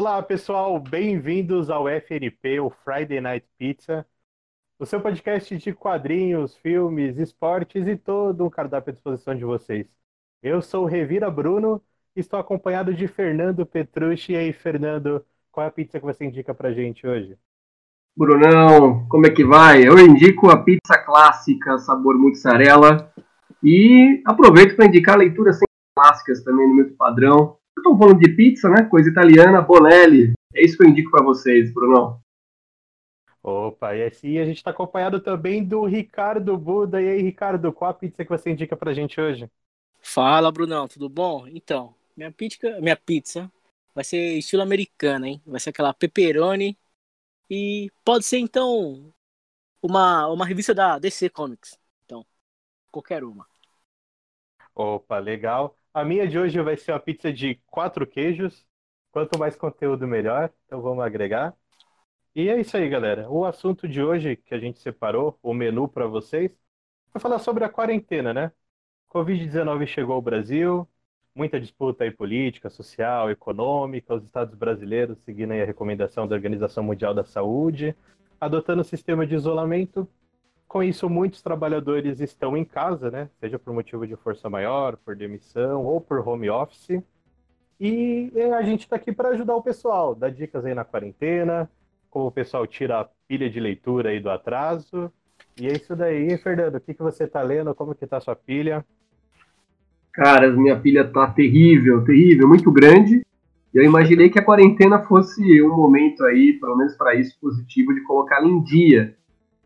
Olá, pessoal, bem-vindos ao FNP, o Friday Night Pizza, o seu podcast de quadrinhos, filmes, esportes e todo um cardápio à disposição de vocês. Eu sou o Revira Bruno e estou acompanhado de Fernando Petrucci. E aí, Fernando, qual é a pizza que você indica pra gente hoje? Brunão, como é que vai? Eu indico a pizza clássica, sabor mussarela, e aproveito para indicar leituras clássicas também no meu padrão. Estou falando de pizza, né? Coisa italiana, Bonelli. É isso que eu indico para vocês, Brunão. Opa, e assim a gente está acompanhado também do Ricardo Buda. E aí, Ricardo, qual a pizza que você indica pra gente hoje? Fala, Brunão, tudo bom? Então, minha pizza, minha pizza vai ser estilo americano, hein? Vai ser aquela pepperoni e pode ser então uma uma revista da DC Comics. Então, qualquer uma. Opa, legal. A minha de hoje vai ser uma pizza de quatro queijos. Quanto mais conteúdo, melhor. Então vamos agregar. E é isso aí, galera. O assunto de hoje que a gente separou, o menu para vocês, vai falar sobre a quarentena, né? Covid-19 chegou ao Brasil, muita disputa aí política, social, econômica, os estados brasileiros seguindo a recomendação da Organização Mundial da Saúde, adotando o sistema de isolamento. Com isso, muitos trabalhadores estão em casa, né? Seja por motivo de força maior, por demissão ou por home office. E a gente está aqui para ajudar o pessoal, dar dicas aí na quarentena, como o pessoal tira a pilha de leitura aí do atraso. E é isso daí, Fernando. O que, que você está lendo? Como que tá a sua pilha? Cara, minha pilha tá terrível, terrível, muito grande. Eu imaginei que a quarentena fosse um momento aí, pelo menos para isso, positivo de colocá-la em dia.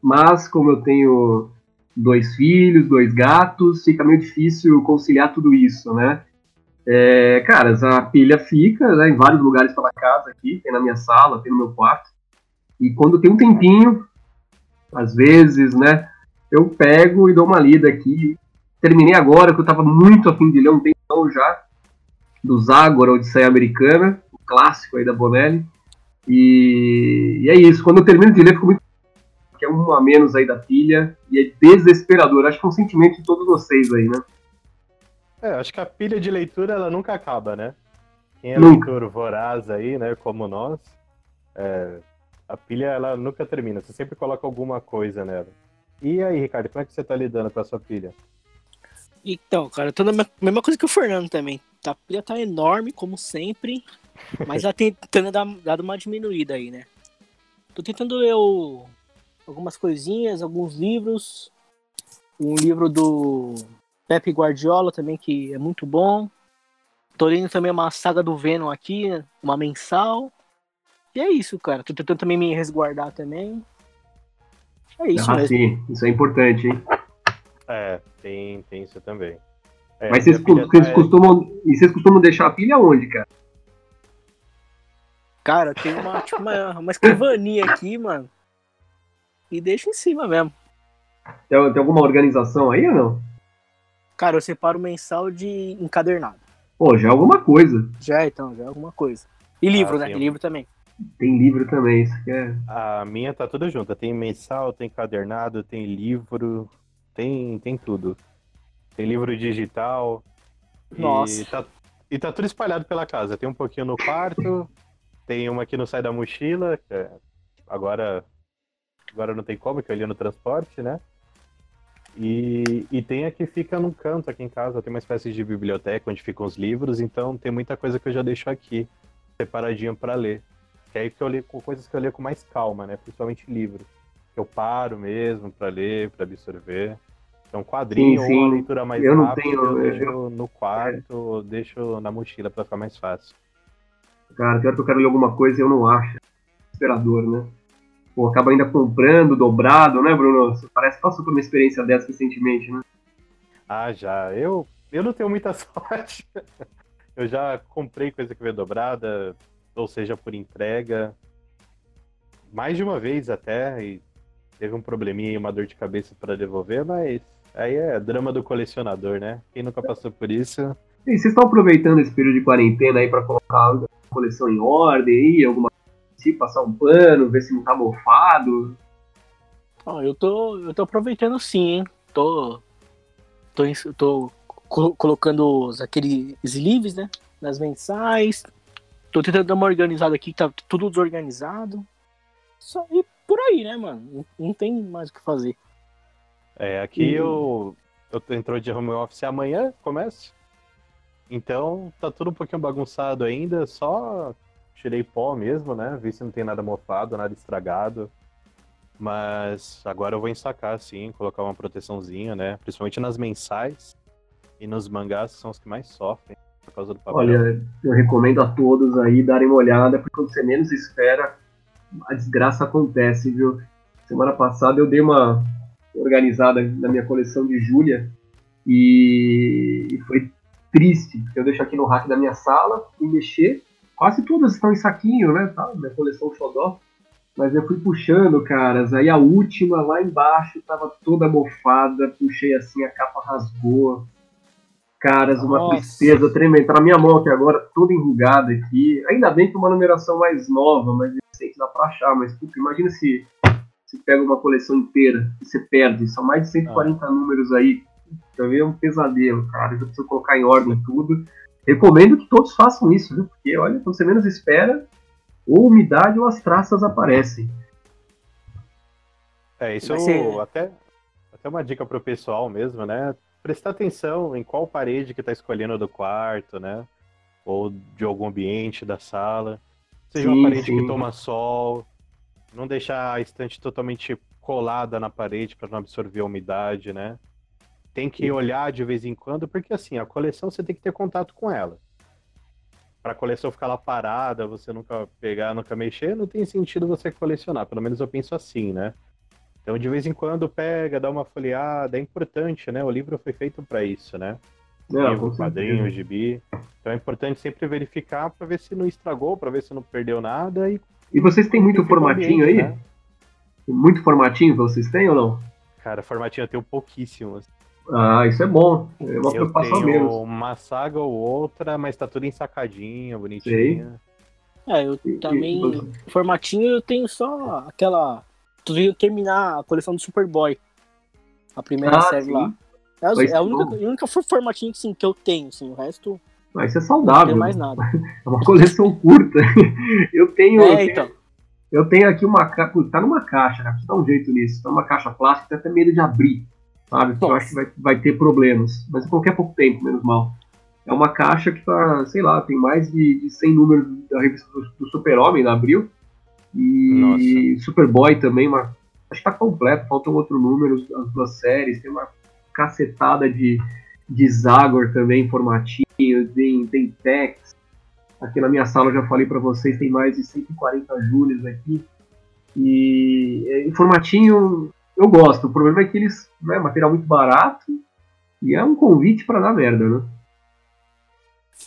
Mas como eu tenho dois filhos, dois gatos, fica meio difícil conciliar tudo isso, né? É, a pilha fica né, em vários lugares pela casa aqui, tem na minha sala, tem no meu quarto. E quando tem um tempinho, às vezes, né, eu pego e dou uma lida aqui Terminei agora, que eu tava muito afim de ler um tempão já, do Zagor, Odisseia Americana, o clássico aí da Bonelli. E, e, é isso, quando eu termino de ler, fico muito. Que é um a menos aí da pilha, e é desesperador. Acho que é um sentimento de todos vocês aí, né? É, acho que a pilha de leitura ela nunca acaba, né? Quem é nunca. leitor voraz aí, né, como nós, é, a pilha ela nunca termina, você sempre coloca alguma coisa nela. E aí, Ricardo, como é que você tá lidando com a sua pilha? Então, cara, eu tô na mesma coisa que o Fernando também. A pilha tá enorme, como sempre, mas ela tentando dar, dar uma diminuída aí, né? Tô tentando ler o, algumas coisinhas, alguns livros. Um livro do Pepe Guardiola também, que é muito bom. Tô lendo também uma saga do Venom aqui, uma mensal. E é isso, cara. Tô tentando também me resguardar também. É isso ah, mesmo. Sim, isso é importante, hein? É, tem, tem isso também. É, Mas vocês, vocês tá... costumam. E vocês costumam deixar a pilha onde, cara? Cara, tem uma, tipo, uma, uma escrivaninha aqui, mano. E deixa em cima mesmo. Tem, tem alguma organização aí ou não? Cara, eu separo mensal de encadernado. Pô, já é alguma coisa. Já, então, já é alguma coisa. E livro, ah, né? Sim. E livro também. Tem livro também, isso que é. A minha tá toda junta. Tem mensal, tem encadernado, tem livro, tem, tem tudo. Tem livro digital. Nossa. E tá, e tá tudo espalhado pela casa. Tem um pouquinho no quarto, tem uma que não sai da mochila, é, agora, agora não tem como, que eu li no transporte, né? E, e tem a que fica num canto aqui em casa, tem uma espécie de biblioteca onde ficam os livros, então tem muita coisa que eu já deixo aqui, separadinho para ler. Que é aí que eu leio com coisas que eu leio com mais calma, né? Principalmente livros eu paro mesmo para ler, para absorver. Então, quadrinho sim, sim. ou uma leitura mais eu rápida, tenho, eu deixo eu... no quarto, é. deixo na mochila para ficar mais fácil. Cara, pior que eu quero ler alguma coisa e eu não acho. Desesperador, né? Pô, acaba ainda comprando, dobrado, né, Bruno? Você parece que passou por uma experiência dessa recentemente, né? Ah, já. Eu, eu não tenho muita sorte. eu já comprei coisa que veio dobrada, ou seja, por entrega. Mais de uma vez até, e teve um probleminha e uma dor de cabeça para devolver, mas aí é drama do colecionador, né? Quem nunca passou por isso. E vocês estão aproveitando esse período de quarentena aí para colocar a coleção em ordem aí, alguma passar um pano, ver se não tá mofado? Oh, eu tô, eu tô aproveitando sim, hein? Tô, tô, tô colocando os, aqueles sleeves, né? Nas mensais. tô tentando dar uma organizada aqui, tá tudo desorganizado. Só, e por aí, né, mano? Não, não tem mais o que fazer. É, aqui eu, eu tô entrou de home office amanhã, começa. Então tá tudo um pouquinho bagunçado ainda, só tirei pó mesmo, né? Vi se não tem nada mofado, nada estragado. Mas agora eu vou ensacar, sim, colocar uma proteçãozinha, né? Principalmente nas mensais e nos mangás, são os que mais sofrem por causa do papel. Olha, eu recomendo a todos aí darem uma olhada, porque quando você menos espera, a desgraça acontece, viu? Semana passada eu dei uma organizada na minha coleção de Júlia e foi triste, porque eu deixo aqui no rack da minha sala e mexer. Quase todas estão em saquinho, né? Tá? Minha coleção Xodó. Mas eu fui puxando, caras. Aí a última lá embaixo tava toda mofada. Puxei assim, a capa rasgou. Caras, uma Nossa. tristeza tremenda. Tá na minha mão aqui agora, toda enrugada aqui. Ainda bem que uma numeração mais nova, mais recente, dá pra achar. Mas, puta, imagina se você pega uma coleção inteira e você perde. São mais de 140 números aí. Pra ver é um pesadelo, cara. Eu preciso colocar em ordem tudo. Recomendo que todos façam isso, viu? Porque, olha, quando você menos espera, ou umidade ou as traças aparecem. É, isso ser- até, até uma dica pro pessoal mesmo, né? Prestar atenção em qual parede que tá escolhendo do quarto, né? Ou de algum ambiente da sala. Seja Sim, uma parede sim. que toma sol. Não deixar a estante totalmente colada na parede para não absorver a umidade, né? Tem que Sim. olhar de vez em quando, porque assim, a coleção você tem que ter contato com ela. Para a coleção ficar lá parada, você nunca pegar, nunca mexer, não tem sentido você colecionar. Pelo menos eu penso assim, né? Então, de vez em quando, pega, dá uma folheada. É importante, né? O livro foi feito para isso, né? Não, livro, com quadrinho, gibi. Então é importante sempre verificar para ver se não estragou, para ver se não perdeu nada. E E vocês têm muito formatinho ambiente, aí? né? Muito formatinho vocês têm ou não? Cara, formatinho eu tenho pouquíssimos. Ah, isso é bom. É uma Eu preocupação tenho menos. uma saga ou outra, mas tá tudo ensacadinho, bonitinho. É, eu E- e também. você? Formatinho eu tenho só aquela. Tô tentando terminar a coleção do Superboy. A primeira Ah, série sim. lá. É, a- Mas é a que única, a única formatinho assim, que eu tenho, assim. O resto Ah, isso é não saudável. tem mais nada. É uma coleção curta. Eu tenho, eu É, tenho, então. eu tenho aqui uma caixa. Tá numa caixa, né? Precisa dar um jeito nisso. Tá numa caixa plástica, até medo de abrir. Sabe? Porque eu Nossa. acho que vai, vai ter problemas. Mas qualquer pouco tempo, menos mal. É uma caixa que tá, sei lá, tem mais de, de 100 números da revista do, do Super-Homem na Abril. E Superboy também, uma, acho que tá completo, faltam outro número, as duas séries, tem uma cacetada de, de Zagor também, formatinho, tem, tem Tex. Aqui na minha sala eu já falei pra vocês, tem mais de 140 Júlias aqui. E é, em formatinho eu gosto, o problema é que eles, né, material muito barato e é um convite pra dar merda, né?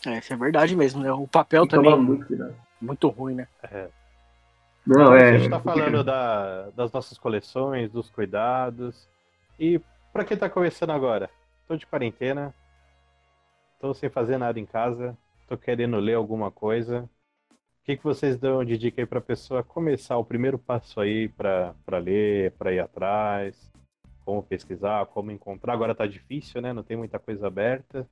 É, isso é verdade mesmo, né? O papel Tem também é muito muito ruim, né? Não, é. a gente tá falando da- das nossas coleções, dos cuidados. E pra quem tá começando agora? Tô de quarentena, tô sem fazer nada em casa, tô querendo ler alguma coisa. Que, que vocês dão de dica aí pra pessoa começar o primeiro passo aí pra ler, pra ir atrás? Como pesquisar, como encontrar? Agora tá difícil, né? Não tem muita coisa aberta.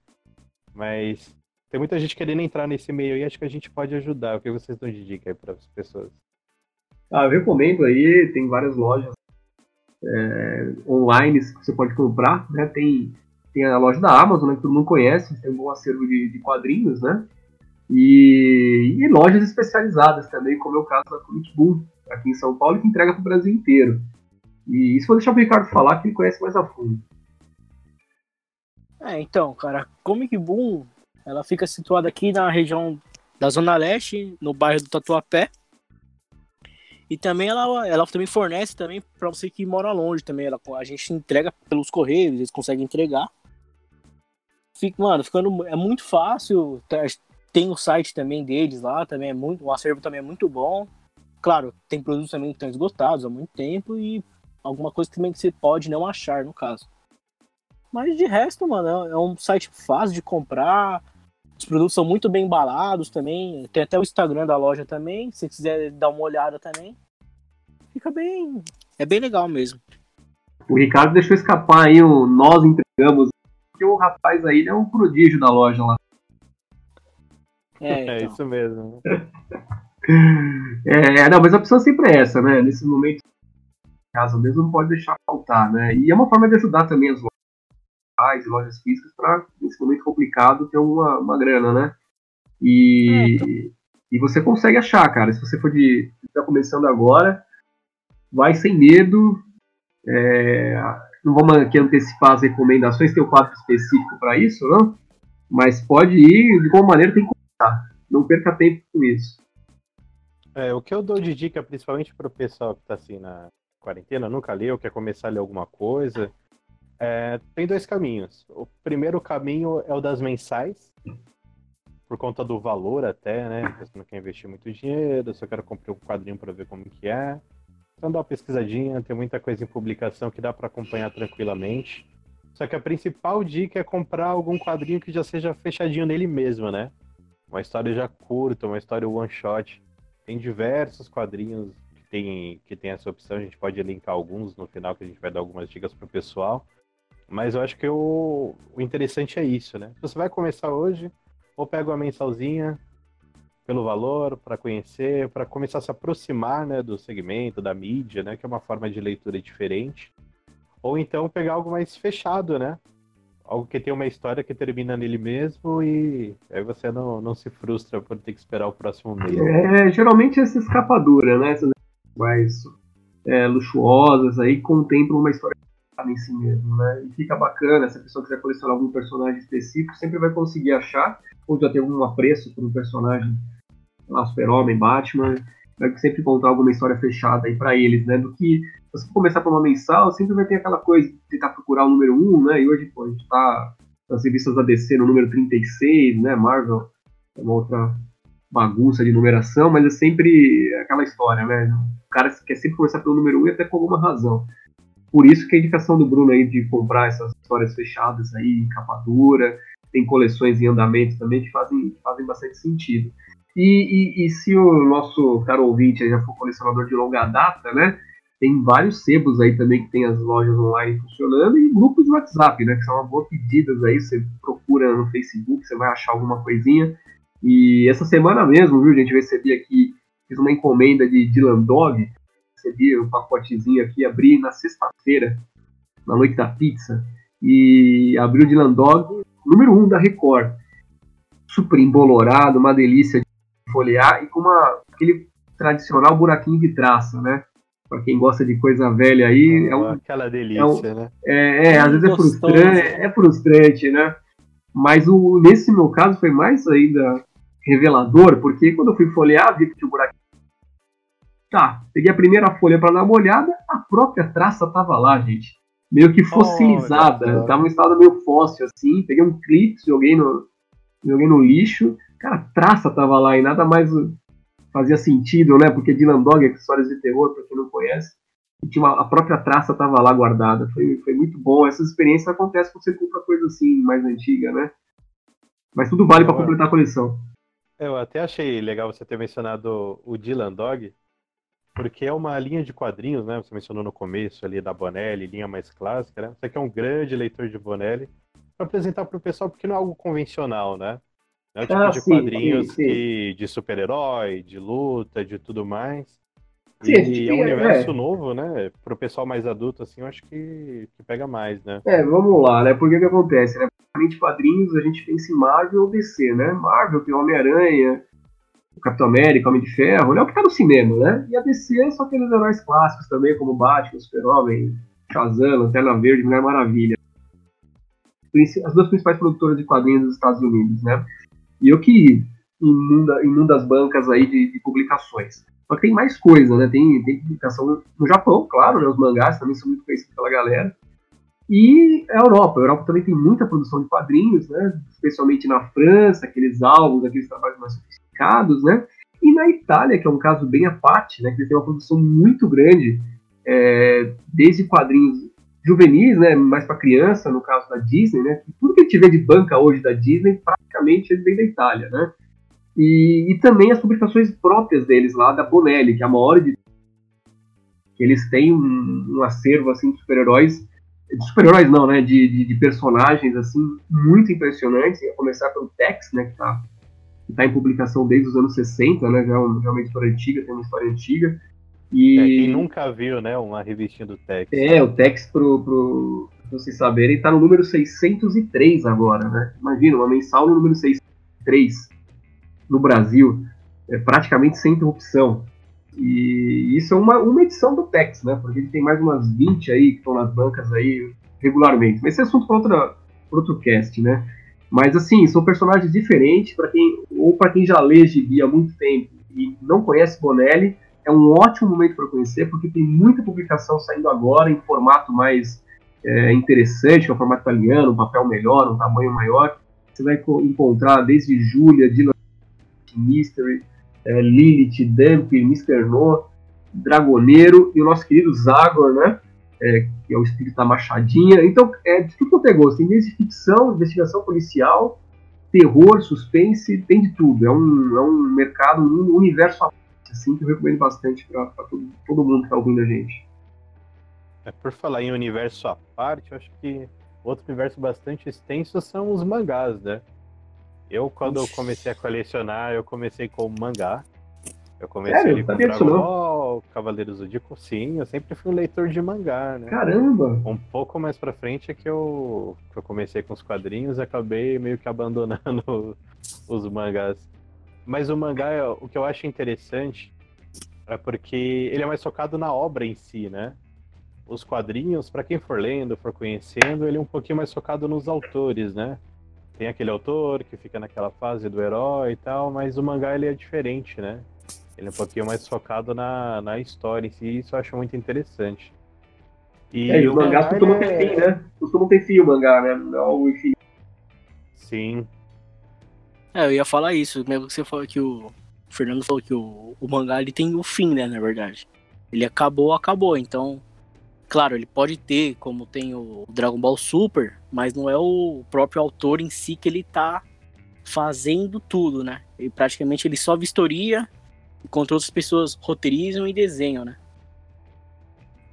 Mas tem muita gente querendo entrar nesse meio aí, acho que a gente pode ajudar. O que vocês dão de dica aí para as pessoas? Ah, eu recomendo aí, tem várias lojas é, online que você pode comprar, né? Tem, tem a loja da Amazon, né, que todo mundo conhece, tem um bom acervo de, de quadrinhos, né? E, e lojas especializadas também, como é o caso da Comic Boom, aqui em São Paulo, que entrega para o Brasil inteiro. E isso vou deixar o Ricardo falar, que ele conhece mais a fundo. É, então, cara, a Comic Boom, ela fica situada aqui na região da Zona Leste, no bairro do Tatuapé. E também ela, ela também fornece também para você que mora longe também. Ela, a gente entrega pelos correios, eles conseguem entregar. Fica, mano, ficando é muito fácil. Tem o site também deles lá, também é muito, o acervo também é muito bom. Claro, tem produtos também que estão esgotados há muito tempo e alguma coisa também que você pode não achar no caso. Mas de resto, mano, é é um site fácil de comprar. Os produtos são muito bem embalados também. Tem até o Instagram da loja também. Se quiser dar uma olhada também. Fica bem. É bem legal mesmo. O Ricardo deixou escapar aí o nós entregamos, porque o rapaz aí é um prodígio da loja lá. É, É então. isso mesmo. É, não, mas a opção sempre é essa, né? Nesse momento, em casa mesmo, não pode deixar faltar, né? E é uma forma de ajudar também as lojas e lojas físicas para, nesse momento complicado, ter uma, uma grana, né? E, É, então. e você consegue achar, cara. Se você for de. está começando agora, vai sem medo. É, não vamos aqui antecipar as recomendações, tem um quadro específico para isso, não? Mas pode ir, de qualquer maneira, tem que começar. Não perca tempo com isso. É, o que eu dou de dica, principalmente para o pessoal que está assim na quarentena, nunca leu, quer começar a ler alguma coisa, é, tem dois caminhos. O primeiro caminho é o das mensais, por conta do valor até, né? Você não quer investir muito dinheiro, só quero comprar um quadrinho para ver como que é. Então dá uma pesquisadinha, tem muita coisa em publicação que dá para acompanhar tranquilamente. Só que a principal dica é comprar algum quadrinho que já seja fechadinho nele mesmo, né? Uma história já curta, uma história one shot. Tem diversos quadrinhos que tem, que tem essa opção, a gente pode linkar alguns no final, que a gente vai dar algumas dicas pro pessoal. Mas eu acho que o, o interessante é isso, né? Você vai começar hoje, ou pega uma mensalzinha pelo valor, para conhecer, para começar a se aproximar né, do segmento, da mídia, né? Que é uma forma de leitura diferente. Ou então pegar algo mais fechado, né? Algo que tem uma história que termina nele mesmo e aí você não, não se frustra por ter que esperar o próximo mês. É, geralmente essa escapadura, né? Essas mais é, luxuosas aí contemplam uma história em si mesmo, né? E fica bacana, se a pessoa quiser colecionar algum personagem específico, sempre vai conseguir achar, ou já tem algum apreço por um personagem, lá, Super-Homem, Batman, vai sempre encontrar alguma história fechada aí pra eles, né? Do que você começar por uma mensal, sempre vai ter aquela coisa de tentar procurar o número 1, né? E hoje, pô, a gente tá nas revistas da DC no número 36, né? Marvel é uma outra bagunça de numeração, mas é sempre aquela história, né? O cara quer sempre começar pelo número 1 e até por alguma razão. Por isso que a indicação do Bruno aí de comprar essas histórias fechadas aí, capa dura, tem coleções em andamento também que fazem, fazem bastante sentido. E, e, e, se o nosso caro ouvinte já for colecionador de longa data, né? Tem vários sebos aí também que tem as lojas online funcionando e grupos de WhatsApp, né? Que são uma boa pedidas aí. Você procura no Facebook, você vai achar alguma coisinha. E essa semana mesmo, viu, gente? Recebi aqui, fiz uma encomenda de Dylan Dog. Recebi um pacotezinho aqui, abri na sexta-feira, na noite da pizza. E abri o Dylan Dog, número 1 um da Record. Super embolorado, uma delícia de folhear e com uma, aquele tradicional buraquinho de traça, né? Para quem gosta de coisa velha aí, é um, Aquela delícia, é um- né? é, é, às vezes é frustrante, é frustrante, né? Mas o, nesse meu caso foi mais ainda revelador, porque quando eu fui folhear, vi que tinha um buraquinho. Tá, peguei a primeira folha para dar uma olhada, a própria traça tava lá, gente. Meio que fossilizada, Olha só. tava em estado meio fóssil, assim. Peguei um clipe, joguei no, joguei no lixo. Cara, a traça tava lá e nada mais fazia sentido, né? Porque Dylan Dog é histórias de terror, pra quem não conhece. Tinha uma- a própria traça tava lá guardada. Foi, foi muito bom. Essas experiências acontecem quando você compra coisa assim, mais antiga, né? Mas tudo vale para completar a coleção. Eu até achei legal você ter mencionado o Dylan Dog, porque é uma linha de quadrinhos, né? Você mencionou no começo ali da Bonelli, linha mais clássica, né? Você que é um grande leitor de Bonelli, para apresentar para o pessoal, porque não é algo convencional, né? Não é o tipo Ah, de sim, quadrinhos sim, sim. que- de super-herói, de luta, de tudo mais. E é um tem- universo é. novo, né? Pro pessoal mais adulto, assim, eu acho que, que pega mais, né? É, vamos lá, né? Porque o que acontece, né? Basicamente, quadrinhos, a gente pensa em Marvel ou DC, né? Marvel tem Homem-Aranha, o Capitão América, Homem de Ferro, né? O que tá no cinema, né? E a DC são aqueles heróis clássicos também, como Batman, Super-Homem, Shazam, Lanterna Verde, Mulher Maravilha. As duas principais produtoras de quadrinhos dos Estados Unidos, né? E eu que inunda, inunda as bancas aí de, de publicações. Só que tem mais coisa, né? Tem, tem publicação no Japão, claro, né? Os mangás também são muito conhecidos pela galera. E a Europa. A Europa também tem muita produção de quadrinhos, né? Especialmente na França, aqueles álbuns, aqueles trabalhos mais sofisticados, né? E na Itália, que é um caso bem à parte, né? Que têm uma produção muito grande, é, desde quadrinhos juvenis, né? Mais para criança, no caso da Disney, né? Tudo que vê de banca hoje da Disney, praticamente vem da Itália, né? E, e também as publicações próprias deles lá, da Bonelli, que é a maior de eles têm um, um acervo assim de super-heróis de super-heróis não, né, de, de, de personagens assim muito impressionantes, a começar pelo Tex, né, que tá está em publicação desde os anos 60, né? Já é uma, já é uma editora antiga, tem uma história antiga. E... É, quem nunca viu, né, uma revistinha do Tex. É, o Tex, pro, pro, pra vocês saberem, tá no número 603 agora, né? Imagina, uma mensal no número 603 no Brasil, é praticamente sem interrupção. E isso é uma, uma edição do Tex, né? Porque ele tem mais umas 20 aí que estão nas bancas aí regularmente. Mas esse é assunto para outra, outro cast, né? Mas assim, são personagens diferentes para quem ou para quem já lê gibi há muito tempo e não conhece Bonelli, é um ótimo momento para conhecer porque tem muita publicação saindo agora em formato mais é, interessante, o formato italiano, um papel melhor, um tamanho maior. Você vai encontrar desde Julia, Dylan Mystery, é, Lilith, Dump, Mr. No, Dragoneiro e o nosso querido Zagor, né? É, que é o espírito da Machadinha. Então, é de tudo quanto é gosto. Tem desde ficção, investigação policial, terror, suspense, tem de tudo. É um, é um mercado, um universo assim, que eu recomendo bastante para todo, todo mundo que está ouvindo a gente. É, por falar em universo à parte, eu acho que outro universo bastante extenso são os mangás, né? Eu, quando eu comecei a colecionar, eu comecei com mangá. Eu comecei Sério? com Dragon? Ball, Cavaleiros do Zodíaco, sim. Eu sempre fui um leitor de mangá, né? Caramba! Um pouco mais pra frente é que eu, que eu comecei com os quadrinhos e acabei meio que abandonando os mangás. Mas o mangá, o que eu acho interessante é porque ele é mais focado na obra em si, né? Os quadrinhos, pra quem for lendo, for conhecendo, ele é um pouquinho mais focado nos autores, né? Tem aquele autor que fica naquela fase do herói e tal, mas o mangá ele é diferente, né? Ele é um pouquinho mais focado na, na história em si, e isso eu acho muito interessante. E, É, os mangás ele costumam é- ter fim, né? Costumam ter fim o mangá, né? Não o infinito. Sim, É, eu ia falar isso, mesmo que você falou que o, o Fernando falou que o, o mangá ele tem o fim, né, na verdade. Ele acabou, acabou, então, claro, ele pode ter, como tem o Dragon Ball Super, mas não é o próprio autor em si que ele tá fazendo tudo, né? E praticamente ele só vistoria, enquanto outras pessoas roteirizam e desenham, né?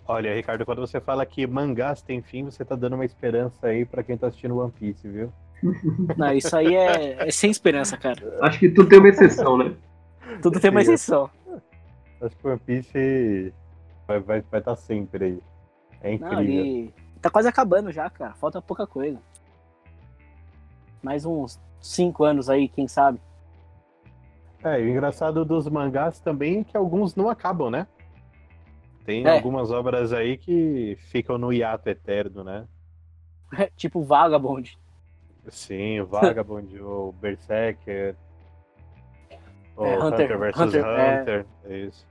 Olha, Ricardo, quando você fala que mangás têm fim, você tá dando uma esperança aí pra quem tá assistindo One Piece, viu? Não, isso aí é, é sem esperança, cara. Acho que tudo tem uma exceção, né? Tudo tem uma exceção. Acho que One Piece vai estar vai, vai tá sempre aí. É Não, incrível. ele tá quase acabando já, cara. Falta pouca coisa. Mais uns cinco anos aí, quem sabe. É, e o engraçado dos mangás também é que alguns não acabam, né? Tem É. algumas obras aí que ficam no hiato eterno, né? tipo Vagabond. Sim, o Vagabond, o Berserker, o É, Hunter- Hunter vs Hunter, é. Hunter, é isso.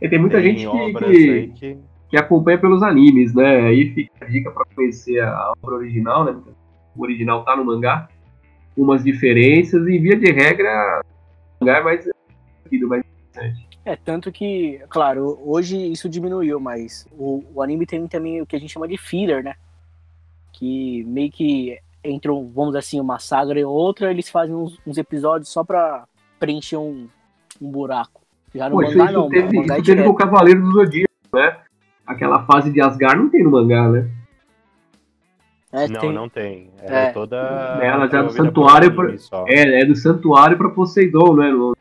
E tem muita Tem gente que, que, que... que acompanha pelos animes, né? Aí fica a dica pra conhecer a obra original, né? O original tá no mangá. Umas diferenças e, via de regra, o mangá é mais mais interessante. É, tanto que, claro, hoje isso diminuiu, mas o, o anime tem também o que a gente chama de filler, né? Que meio que entram, vamos dizer assim, uma saga e outra, eles fazem uns, uns episódios só pra preencher um, um buraco. Já no Pô, mangá isso não, teve, é isso teve com o Cavaleiro do Zodíaco, né? Aquela fase de Asgard não tem no mangá, né? É, não, tem- não tem. Ela é, É. toda... Ela já do promovida por santuário pra- só. É, é do santuário pra Poseidon, né? No-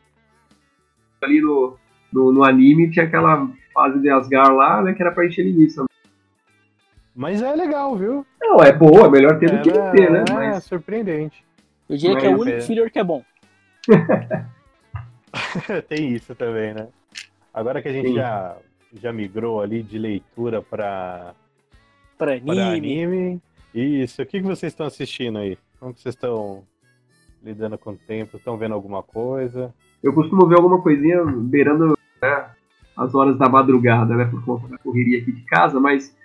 ali no, no, no anime tinha aquela fase de Asgard lá, né? Que era pra encher linguiça. Mas é legal, viu? Não, é boa, é melhor ter do que não ter, né? É Mas surpreendente. Eu diria que é o único é. filler que é bom. Tem isso também, né? Agora que a gente Sim. já, já migrou ali de leitura para Pra anime. anime. Isso. O que, que vocês estão assistindo aí? Como que vocês estão lidando com o tempo? Estão vendo alguma coisa? eu costumo ver alguma coisinha beirando né, as horas da madrugada, né? Por conta da correria aqui de casa, mas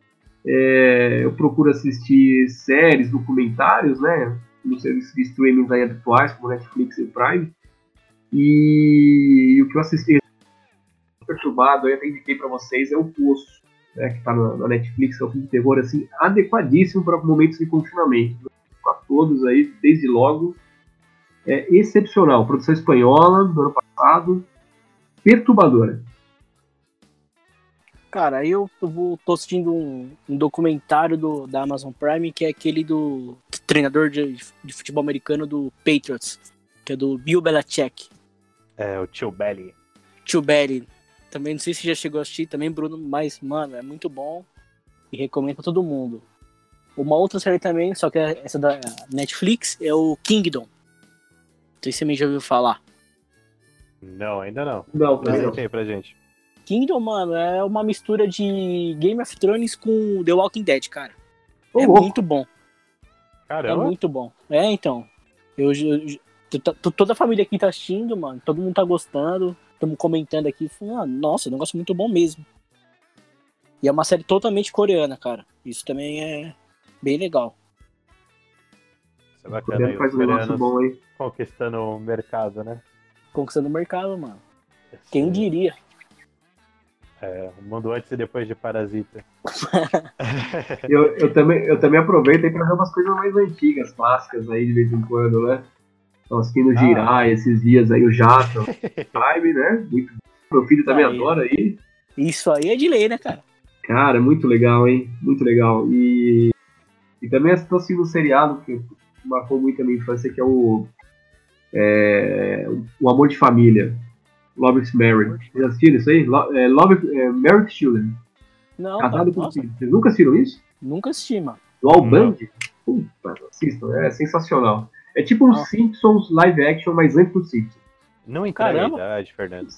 é, eu procuro assistir séries, documentários, né? Nos serviços de streaming aí habituais, como Netflix e Prime. E, o que eu assisti perturbado, eu até indiquei pra vocês, é o Poço, né? Que tá na, na Netflix, é um filme de terror, assim, adequadíssimo para momentos de confinamento. A todos aí, desde logo. É excepcional. Produção espanhola, do ano passado. Perturbadora. Cara, aí eu tô, vou- tô assistindo um, um documentário do, da Amazon Prime que é aquele do treinador de, de futebol americano do Patriots. que é do Bill Belichick. É, o Tio Belly. Tio Belly. Também não sei se já chegou a assistir também, Bruno, mas, mano, é muito bom. E recomendo pra todo mundo. Uma outra série também, só que é essa da Netflix, é o Kingdom. Não sei se você já ouviu falar. Não, ainda não. Não, aí pra gente. Kingdom, mano, é uma mistura de Game of Thrones com The Walking Dead, cara. Ô, é louco. muito bom. É Caramba. muito bom. É, então. Eu, eu- eu- to- toda a família aqui tá assistindo, mano. Todo mundo tá gostando. Estamos comentando aqui. falando, Ah, nossa, negócio muito bom mesmo. E é uma série totalmente coreana, cara. Isso também é bem legal. Isso é bacana aí, faz um negócio bom aí. conquistando o mercado, né? Conquistando o mercado, mano. Quem Sim. diria? É, o mundo antes e depois de Parasita. Eu, eu, também, eu também aproveito aí pra ver umas coisas mais antigas, clássicas aí de vez em quando, né? Então, assistindo Ah. Girar esses dias aí, o Jato. Time, né? Muito bom. Meu filho também Aí. adora aí. Isso aí é de lei, né, cara? Cara, muito legal, hein? Muito legal. E, e também estou assistindo um seriado que marcou muito a minha infância, que é o, é, o Amor de Família. Love Married. Vocês assistiram isso aí? Lo, é, Love é, Married Children. Não, Casado com filhos. Vocês nunca assistiram isso? nunca assisti, mano. Do Al. Band? Puta, assistam, é sensacional. É tipo um Ah. Simpsons live action, mas antes do Simpsons. Não entrega Caramba. a idade, Fernando.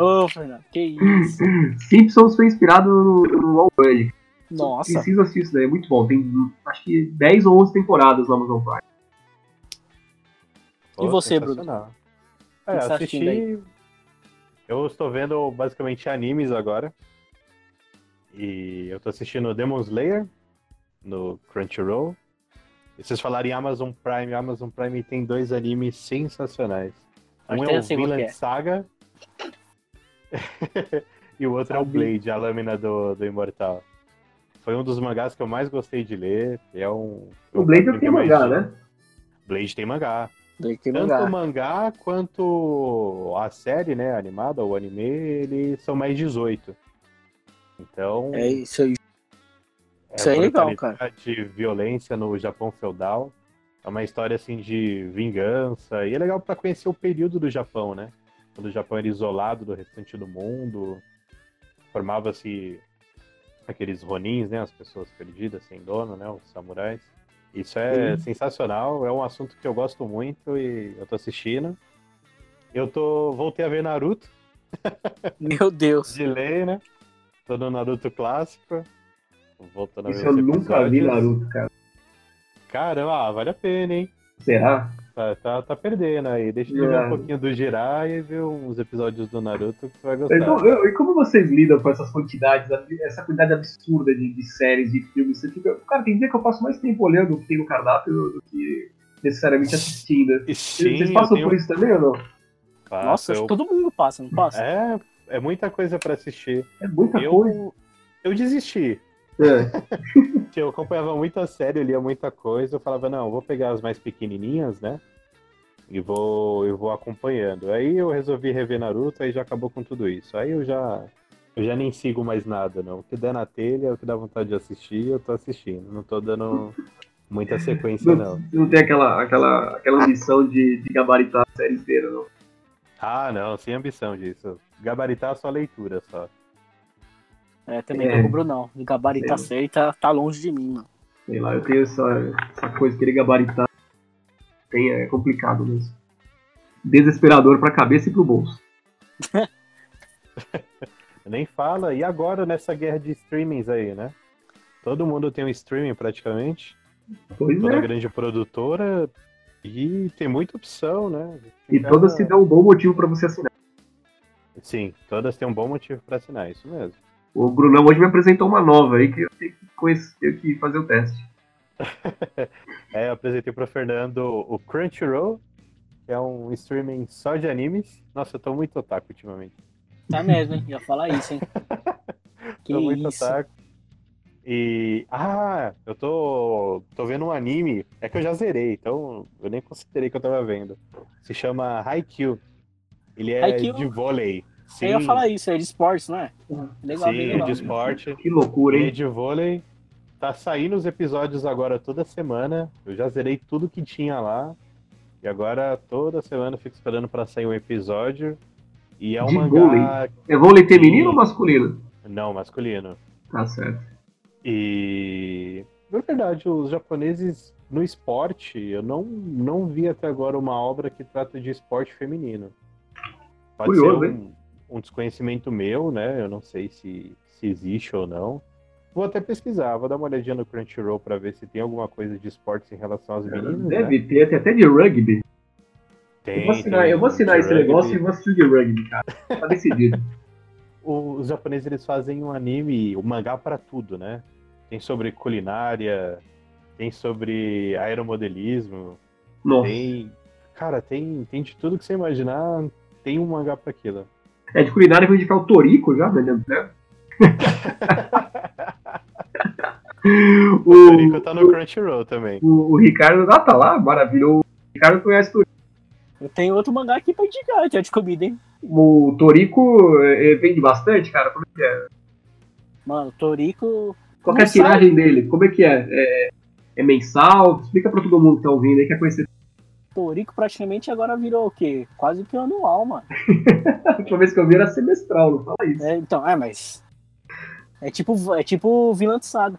Ô, ô, Fernando, que isso? Simpsons foi inspirado no, no Al Band. Nossa, Precisa assistir isso daí, é muito bom. Tem acho que 10 ou 11 temporadas no Amazon Prime. E você, Bruno? Que É, você tá assistindo assisti. Eu estou vendo basicamente animes agora. E eu tô assistindo Demon Slayer no Crunchyroll. E vocês falarem em Amazon Prime, Amazon Prime tem dois animes sensacionais. Um que é o que Vinland é. Saga. e o outro é o Sabe. Blade, a lâmina do, do Imortal. Foi um dos mangás que eu mais gostei de ler. É um, O Blade tem mangá, né? Blade tem mangá. Tanto mangá. o mangá quanto a série, né, animada, o anime, eles são mais 18. Então, É isso aí. é isso aí é legal, brutalidade, de violência no Japão feudal. É uma história assim de vingança. E é legal pra conhecer o período do Japão, né? Quando o Japão era isolado do restante do mundo. Formava-se aqueles ronins, né? As pessoas perdidas, sem dono, né? Os samurais. Isso é Sim. sensacional, é um assunto que eu gosto muito e eu tô assistindo. Eu tô. Voltei a ver Naruto, Meu Deus. de lei, né? Tô no Naruto clássico. Voltando a ver Isso eu nunca vi. Naruto, cara. Caramba, ah, vale a pena, hein? Será? Tá, tá, tá perdendo aí. Deixa eu ver É. um pouquinho do Jirai e ver uns episódios do Naruto que você vai gostar. Então, eu- e como vocês lidam com essas quantidades, essa quantidade absurda de, de séries, de filmes? Você fica, cara, tem dia que eu passo mais tempo olhando o que tem no cardápio do que necessariamente assistindo. Vocês sim, vocês passam tenho- por isso também ou não? Passo, Nossa, acho eu- que todo mundo passa, não passa? É, é muita coisa pra assistir. É muita coisa. Eu, eu desisti. É. Eu acompanhava muita série, eu lia muita coisa. Eu falava, não, eu vou pegar as mais pequenininhas, né? E vou, eu vou acompanhando. Aí eu resolvi rever Naruto, aí já acabou com tudo isso. Aí eu já, eu já nem sigo mais nada, não. O que der na telha, o que dá vontade de assistir, eu tô assistindo. Não tô dando muita sequência, não. Não, não tem aquela, aquela, aquela ambição de, de gabaritar a série inteira, não. Ah, não, sem ambição disso. Gabaritar só leitura, só. É, também É. não. O gabarito tá Sei. certo, tá, tá longe de mim, mano. Sei lá, eu tenho essa, essa coisa, querer gabaritar. Tem, é complicado mesmo. Desesperador pra cabeça e pro bolso. Nem fala. E agora nessa guerra de streamings aí, né? Todo mundo tem um streaming praticamente. Pois Toda é. grande produtora. E tem muita opção, né? E todas se dão um bom motivo pra você assinar. Sim, todas têm um bom motivo pra assinar, isso mesmo. O Brunão hoje me apresentou uma nova aí que eu tenho que, conhecer, tenho que fazer o teste. É, eu apresentei pro Fernando o Crunchyroll, que é um streaming só de animes. Nossa, eu tô muito otaku ultimamente. Tá mesmo, hein? Ia falar isso, hein? Que tô muito isso. otaku. E. Ah, eu tô. tô vendo um anime. É que eu já zerei, então eu nem considerei que eu tava vendo. Se chama Haikyuu. Ele é Haikyuu? de vôlei. Sim, Eu ia falar isso, é de esportes, não é? Legal, sim, bem é legal. de esporte. Que loucura, é hein? de vôlei. Tá saindo os episódios agora toda semana. Eu já zerei tudo que tinha lá. E agora toda semana eu fico esperando pra sair um episódio. E é um De mangá. vôlei? É vôlei feminino ou masculino? Não, masculino. Tá certo. E na verdade, os japoneses no esporte, eu não, não vi até agora uma obra que trata de esporte feminino. Pode Curioso, ser hein? Um, desconhecimento meu, né? Eu não sei se, se existe ou não. Vou até pesquisar, vou dar uma olhadinha no Crunchyroll pra ver se tem alguma coisa de esportes em relação às meninas. né? Deve ter, tem até de rugby. Tem, eu vou assinar, eu vou assinar esse rugby. negócio e vou assistir de rugby, cara. Tá decidido. Os japoneses eles fazem um anime, um mangá pra tudo, né? Tem sobre culinária, tem sobre aeromodelismo, Nossa. tem. Cara, tem, tem de tudo que você imaginar, tem um mangá pra aquilo. É de culinária, eu vou indicar o Torico já, vendendo certo? O o, Toriko tá no Crunchyroll também. o, o Ricardo, ah, tá lá, maravilha. O Ricardo conhece o Torico. Eu tenho outro mangá aqui pra indicar, é de comida, hein? O Torico eh, vende bastante, cara. Como é que é? Mano, Torico. Qual que é a tiragem dele? Como é que é? é? é mensal? Explica pra todo mundo que tá ouvindo aí, quer conhecer. Torico praticamente agora virou o quê? Quase que anual, mano. A última vez que eu vi era semestral, não fala isso. É, então, é, mas. É tipo, é tipo Vinland Saga.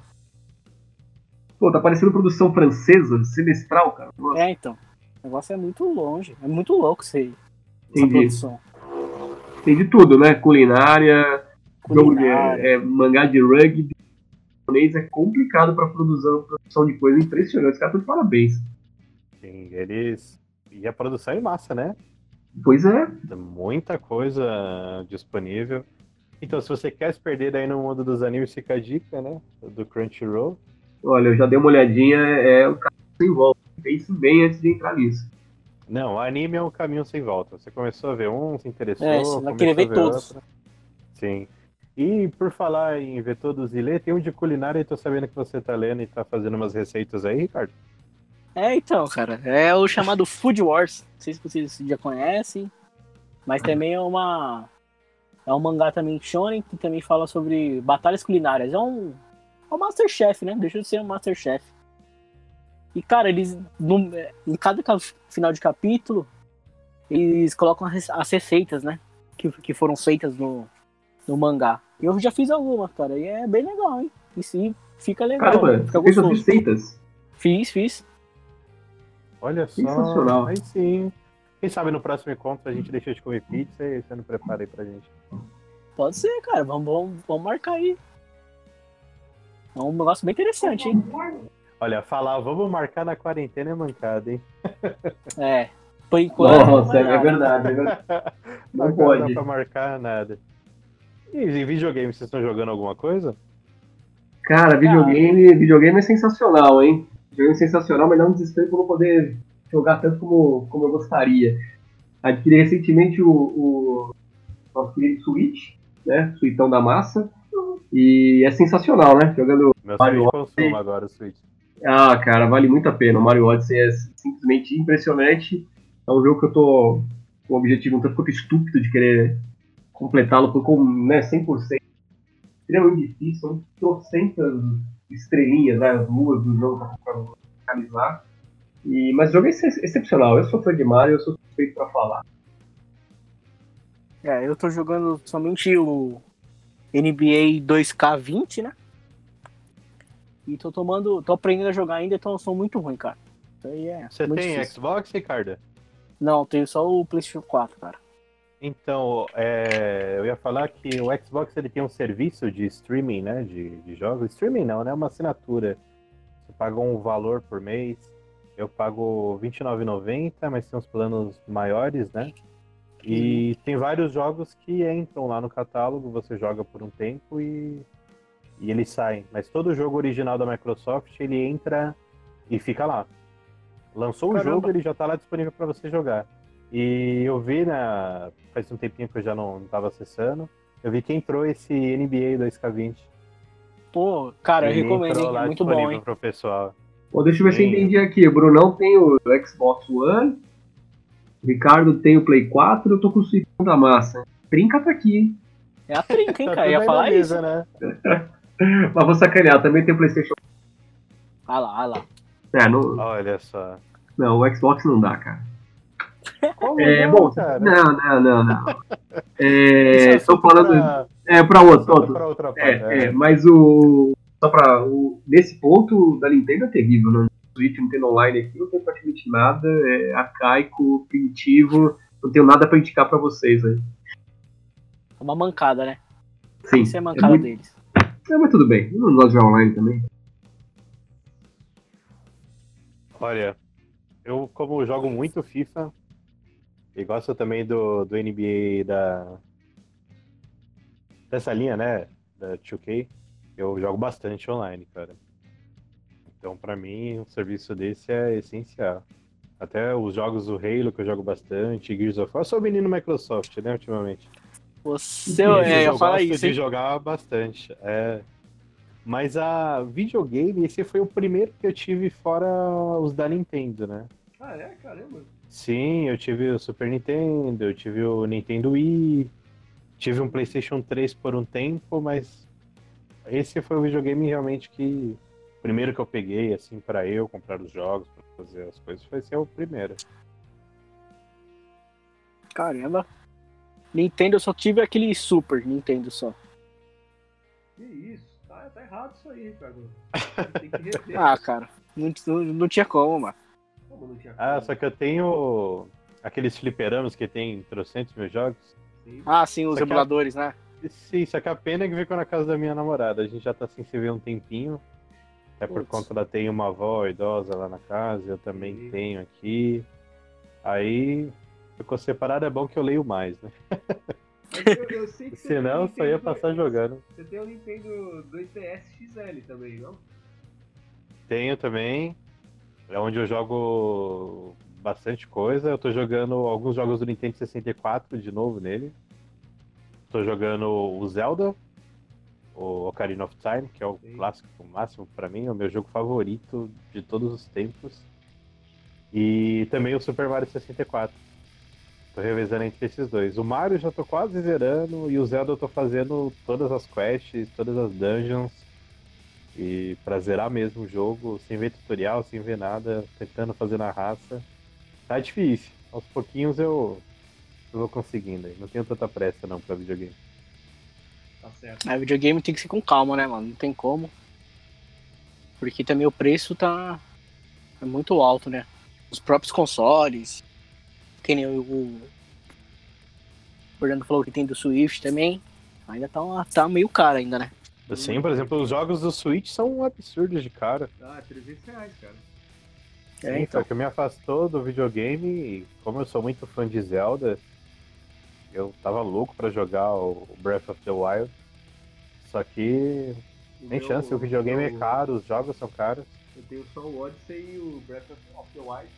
Pô, tá parecendo produção francesa, semestral, cara. Nossa, É, então. O negócio é muito longe. É muito louco isso aí. Essa Entendi. produção. Tem de tudo, né? Culinária, jogo de, Culinária. é, mangá de rugby. é complicado pra produção, produção de coisa impressionante. Os caras estão de parabéns. Sim, eles. E a produção é em massa, né? Pois é. Tem muita coisa disponível. Então, se você quer se perder aí no mundo dos animes, fica a dica, né? Do Crunchyroll. Olha, eu já dei uma olhadinha, é o cara sem volta. Pense bem antes de entrar nisso. Não, anime é um caminho sem volta. Você começou a ver um, se interessou. É, você vai começou querer a ver todos. outro. Sim. E por falar em ver todos e ler, tem um de culinária e tô sabendo que você tá lendo e tá fazendo umas receitas aí, Ricardo. É, então, cara. É o chamado Food Wars. Não sei se vocês já conhecem. Mas também é uma. É um mangá também shonen que também fala sobre batalhas culinárias. É um. É um Masterchef, né? Deixa de ser um Masterchef. E, cara, eles. no- em cada ca- final de capítulo, eles colocam as as receitas, né? Que, que foram feitas no, no mangá. E eu já fiz algumas, cara. E é bem legal, hein? E sim, fica legal. Caramba, fica as gostoso. receitas. Fiz, fiz. Olha só. Sensacional. Aí sim. Quem sabe no próximo encontro a gente deixa de comer pizza e você não prepara aí pra gente. Pode ser, cara. Vamos, vamos, vamos marcar aí. É um negócio bem interessante, hein? Olha, falar vamos marcar na quarentena é mancada, hein? É. Por enquanto. Nossa, não é verdade. é verdade. Não Agora pode. Não dá pra marcar nada. E em videogame, vocês estão jogando alguma coisa? Cara, videogame, videogame é sensacional, hein? É sensacional, mas dá um desespero por não poder jogar tanto como, como eu gostaria. Adquiri recentemente o, o nosso querido Switch, né? Suitão da massa. E é sensacional, né? Jogando. Meu Mario consumo agora, o Switch. Ah, cara, vale muito a pena. O Mario Odyssey é simplesmente impressionante. É um jogo que eu tô com o objetivo um tanto quanto estúpido de querer completá-lo por com né, 100%. Extremamente difícil, são trocentas estrelinhas, né, as luas do jogo pra, pra finalizar. E, mas o jogo é ex- excepcional. Eu sou fã de Mario, eu sou suspeito pra falar. É, eu tô jogando somente o NBA 2K20, né? E tô tomando. tô aprendendo a jogar ainda, então eu sou muito ruim, cara. Isso aí é. Você muito tem difícil. Xbox, Ricardo? Não, tenho só o PlayStation 4, cara. Então, é, eu ia falar que o Xbox ele tem um serviço de streaming, né, de, de jogos. Streaming não, né, uma assinatura. Você paga um valor por mês. Eu pago R$ 29,90, mas tem uns planos maiores, né? E tem vários jogos que entram lá no catálogo, você joga por um tempo e, e eles saem. Mas todo jogo original da Microsoft, ele entra e fica lá. Lançou o Caramba. jogo, ele já está lá disponível para você jogar. E eu vi, na... faz um tempinho que eu já não estava acessando, eu vi que entrou esse NBA 2K20. Pô, cara, eu Ele recomendo, hein? lá É muito bom, hein? pro pessoal. Bom, deixa eu ver se eu Sim. entendi aqui. O Brunão tem o Xbox One, o Ricardo tem o Play 4, eu tô com o Suitão da massa. Trinca tá aqui, hein? É a trinca, hein, Tá cara? Eu ia falar na isso. mesa, né? Mas vou sacanear, também tem o PlayStation. Ah lá, ah lá. É, não, Olha só. não, o Xbox não dá, cara. Como É, não, bom, cara? não, não, não, não. É, Isso tô falando. pra- É, pra outro, pra outra parte. É, é, mas o. Só pra. O, nesse ponto, da Nintendo é terrível, né? O Switch Nintendo Online aqui não tem praticamente nada, é arcaico, primitivo, não tenho nada pra indicar pra vocês aí. É uma mancada, né? Sim. Isso é é mancada muito- deles. é, mas tudo bem, eu não gosto de jogar online também. Olha, eu como jogo muito FIFA e gosto também do, do NBA da dessa linha, né, da 2K, eu jogo bastante online, cara. Então, pra mim, um serviço desse é essencial. Até os jogos do Halo que eu jogo bastante, Gears of War, eu sou menino Microsoft, né, ultimamente. Você, Esses é, eu eu falo gosto isso, de hein? jogar bastante. É. Mas a videogame, esse foi o primeiro que eu tive fora os da Nintendo, né? Ah, é? Caramba. Sim, eu tive o Super Nintendo, eu tive o Nintendo Wii, tive um PlayStation 3 por um tempo, mas esse foi o videogame realmente que o primeiro que eu peguei assim pra eu comprar os jogos, pra fazer as coisas, foi ser o primeiro. Caramba. Nintendo eu só tive aquele Super Nintendo só. Que isso? Tá, tá errado isso aí, Ricardo. Tem que rever. Ah, cara. Não, não, não tinha como, mano. Não tinha Ah, só que eu tenho aqueles fliperamas que tem trocentos mil jogos. Sim. Ah, sim, os Só que a- emuladores, né? Sim, só que a pena é que ficou na casa da minha namorada. A gente já tá sem se ver um tempinho. Até por Putz. conta ela tem uma avó idosa lá na casa, eu também Sim. tenho aqui. Aí ficou separado, é bom que eu leio mais, né? Eu, eu sei que você Senão só ia passar jogando. Você tem o Nintendo 2DS XL também, não? Tenho também. É onde eu jogo bastante coisa. Eu tô jogando alguns jogos do Nintendo 64 de novo nele. Tô jogando o Zelda, o Ocarina of Time, que é o Sim. clássico máximo pra mim, é o meu jogo favorito de todos os tempos. E também o Super Mario 64. Tô revezando entre esses dois. O Mario já tô quase zerando e o Zelda eu tô fazendo todas as quests, todas as dungeons. E pra zerar mesmo o jogo, sem ver tutorial, sem ver nada, tentando fazer na raça. Tá difícil. Aos pouquinhos eu, eu vou conseguindo aí. Não tenho tanta pressa não pra videogame. Tá certo. É, videogame tem que ser com calma, né, mano? Não tem como. Porque também o preço tá é muito alto, né? Os próprios consoles. Que nem o, o Fernando falou que tem do Swift também. Ainda tá, uma- tá meio caro ainda, né? Sim, por exemplo, os jogos do Switch são absurdos de cara. Ah, 300 reais, cara. É, Sim, então. Só que me afastou do videogame e como eu sou muito fã de Zelda, eu tava louco pra jogar o Breath of the Wild. Só que O tem meu- chance, o videogame é meu- caro, os jogos são caros. Eu tenho só o Odyssey e o Breath of the Wild.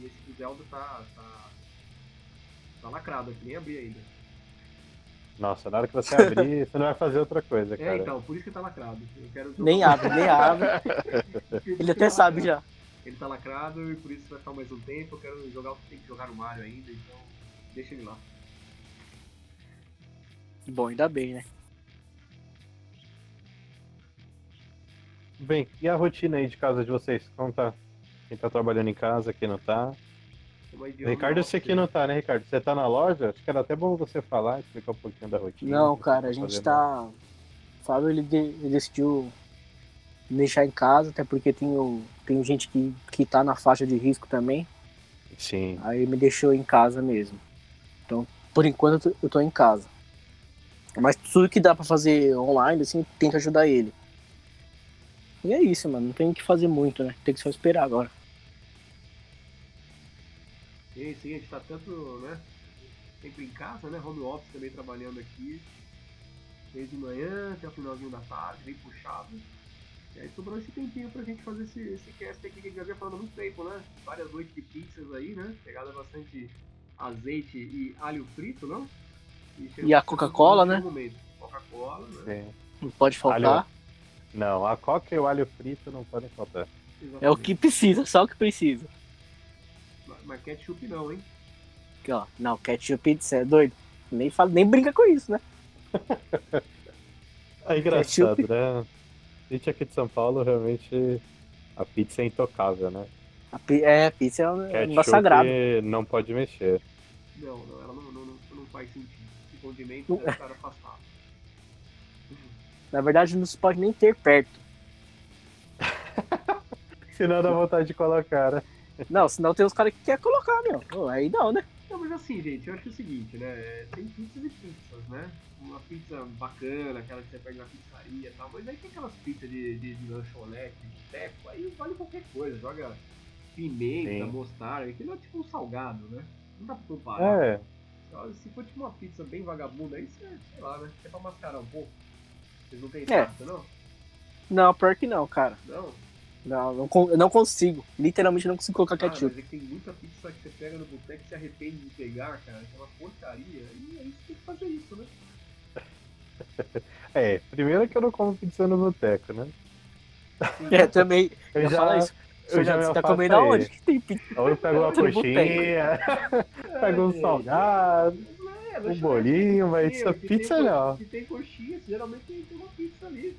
E esse do Zelda tá. tá. tá lacrado aqui, nem abri ainda. Nossa, na hora que você abrir, você não vai fazer outra coisa, É, cara. então, por isso que tá lacrado. Eu quero jogar Nem abre, nem abre. Isso Ele até tá sabe já. Ele tá lacrado e por isso vai ficar mais um tempo. Eu quero jogar o que tem que jogar no Mario ainda, então deixa ele lá. Bom, ainda bem, né? Bem, e a rotina aí de casa de vocês? Como tá? Quem tá trabalhando em casa, quem não tá? O idioma Ricardo, eu sei que não tá, né, Ricardo? Você tá na loja? Acho que era até bom você falar, explicar um pouquinho da rotina. Não, cara, você a gente tá. O Fábio ele, de- ele decidiu me deixar em casa, até porque tem, o- tem gente que, que tá na faixa de risco também. Sim. Aí me deixou em casa mesmo. Então, por enquanto eu tô, eu tô em casa. Mas tudo que dá pra fazer online, assim, tenta ajudar ele. E é isso, mano. Não tem o que fazer muito, né? Tem que só esperar agora. Sim, sim, a gente tá tanto, né? Sempre em casa, né? Home office também trabalhando aqui. Desde de manhã até o finalzinho da tarde, bem puxado. E aí sobrou esse tempinho pra gente fazer esse, esse cast aqui que a gente já vinha falando há muito tempo, né? Várias noites de pizzas aí, né? Pegada bastante azeite e alho frito, não? chegou- E a Coca-Cola, né? Coca-Cola, né? sim. Não pode faltar. Não, a coca e o alho frito não podem faltar. É o que precisa, só o que precisa. Mas- ketchup não, hein? Aqui, ó. Não, ketchup, você é doido. Nem, fala, nem brinca com isso, né? É engraçado, Ketchup. né? A gente aqui de São Paulo, realmente, a pizza é intocável, né? A pi- é, pizza é um negócio sagrado. não pode mexer. Não, não, ela não, não, não, não faz sentido. Esse condimento deve estar afastado. Na verdade, não se pode nem ter perto. Senão dá vontade de colocar, né? Não, senão tem os caras que querem colocar, meu. Aí não, né? Não, mas assim, gente, eu acho o seguinte, né? Tem pizzas e pizzas, né? Uma pizza bacana, aquela que você pega na pizzaria e tal, mas aí tem aquelas pizzas de, de, de lanchonete, de teco, aí vale qualquer coisa, joga pimenta, Sim. mostarda, aquilo é tipo um salgado, né? Não dá pra comparar. É, Se for tipo uma pizza bem vagabunda, aí você, sei lá, né? É pra mascarar um pouco. Vocês não têm É. pizza, não? Não, pior que não, cara. Não? Não, não, eu não consigo. Literalmente não consigo colocar Cara, ketchup. mas é que tem muita pizza que você pega no boteco e se arrepende de pegar, cara, que é uma porcaria, e aí você tem que fazer isso, né? é. Primeiro que eu não como pizza no boteco, né? É, também. Eu Eu já, falo isso. eu já você tá comendo aí. aonde que tem pizza? Ou eu pego uma coxinha, pego um gente. salgado, É, um bolinho, mas essa que pizza tem, não. Que tem coxinha, geralmente tem, tem uma pizza ali.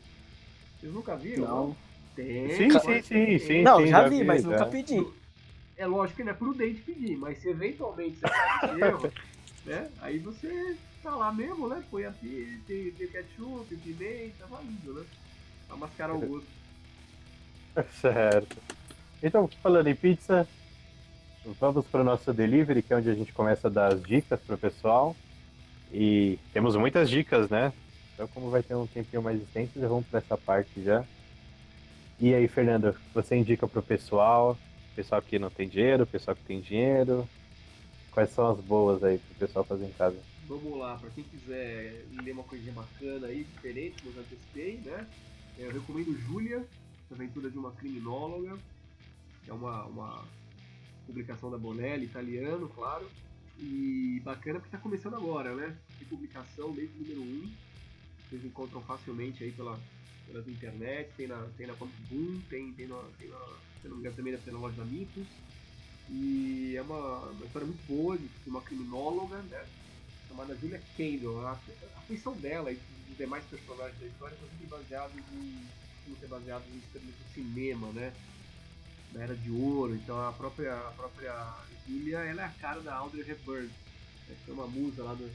Vocês nunca viram? Não. Tem. Sim, sim, sim, sim. Não, já já vi, vi, mas já. nunca pedi. É lógico que não é prudente pedir, mas se eventualmente você faz erro, né? Aí você tá lá mesmo, né? Põe a pi- tem, tem ketchup, pimenta, vai indo, né? Pra mascarar o gosto. Certo. Então, falando em pizza, vamos para o nosso delivery, que é onde a gente começa a dar as dicas para o pessoal. E temos muitas dicas, né? Então, como vai ter um tempinho mais extenso, já vamos para essa parte já. E aí, Fernando, você indica para o pessoal, pessoal que não tem dinheiro, pessoal que tem dinheiro, quais são as boas aí para o pessoal fazer em casa? Vamos lá, pra quem quiser ler uma coisinha bacana aí, diferente, como eu já testei, né? Eu recomendo Júlia, Aventura de uma Criminóloga, é uma, uma publicação da Bonelli, italiano, claro. E bacana porque tá começando agora, né? Tem publicação desde o número 1. Vocês encontram facilmente aí pela, pelas internet, tem na, tem na Comic Boom, tem, tem, na, tem na, se não me engano também na loja da Mitos. E é uma, uma história muito boa de, uma criminóloga, né? chamada Julia Kendall. A, a feição dela e dos demais personagens da história são sempre baseados em, ser baseados em termos do cinema, né? Da Era de Ouro. Então a própria, a própria Julia ela é a cara da Audrey Hepburn, né? que foi uma musa lá do-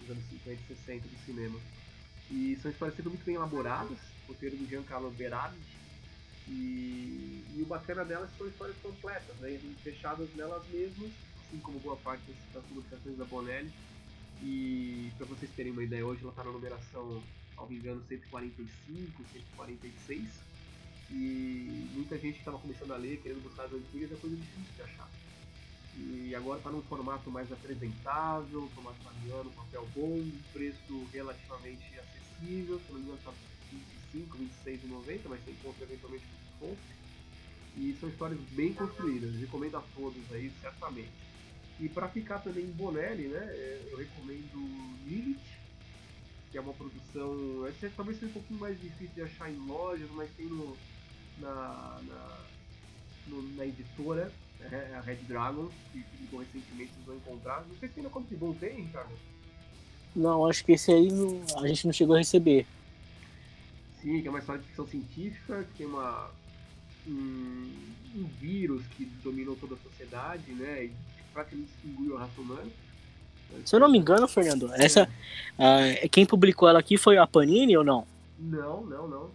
dos anos 50 e 60 do cinema. E são histórias sempre muito bem elaboradas, roteiro do Giancarlo Berardi. E, e o bacana delas são histórias completas, né? fechadas nelas mesmas, assim como boa parte das, publicações da Bonelli. E para vocês terem uma ideia, hoje ela está na numeração, ao me engano, 145, 146. E muita gente que estava começando a ler, querendo buscar as antigas, é coisa difícil de achar. E agora está num formato mais apresentável, formato mariano, papel bom, preço relativamente acessível, se não me está 25, 26,90, mas tem encontra eventualmente com desconto. E são histórias bem construídas, recomendo a todos aí, certamente. E para ficar também em Bonelli, né, é, eu recomendo Lilith, que é uma produção, essa talvez seja um pouquinho mais difícil de achar em lojas, mas tem no, na, na, no- na editora, né, a Red Dragon, que publicou recentemente, vocês vão encontrar. Não sei se tem na Comic Con, tem, Ricardo? Não, acho que esse aí não- a gente não chegou a receber. Sim, que é uma história de ficção científica, que tem uma, um, um vírus que dominou toda a sociedade, né, e praticamente extinguiu a raça humana. Se eu não me engano, Fernando, essa. ah, quem publicou ela aqui foi a Panini ou não? Não, não, não.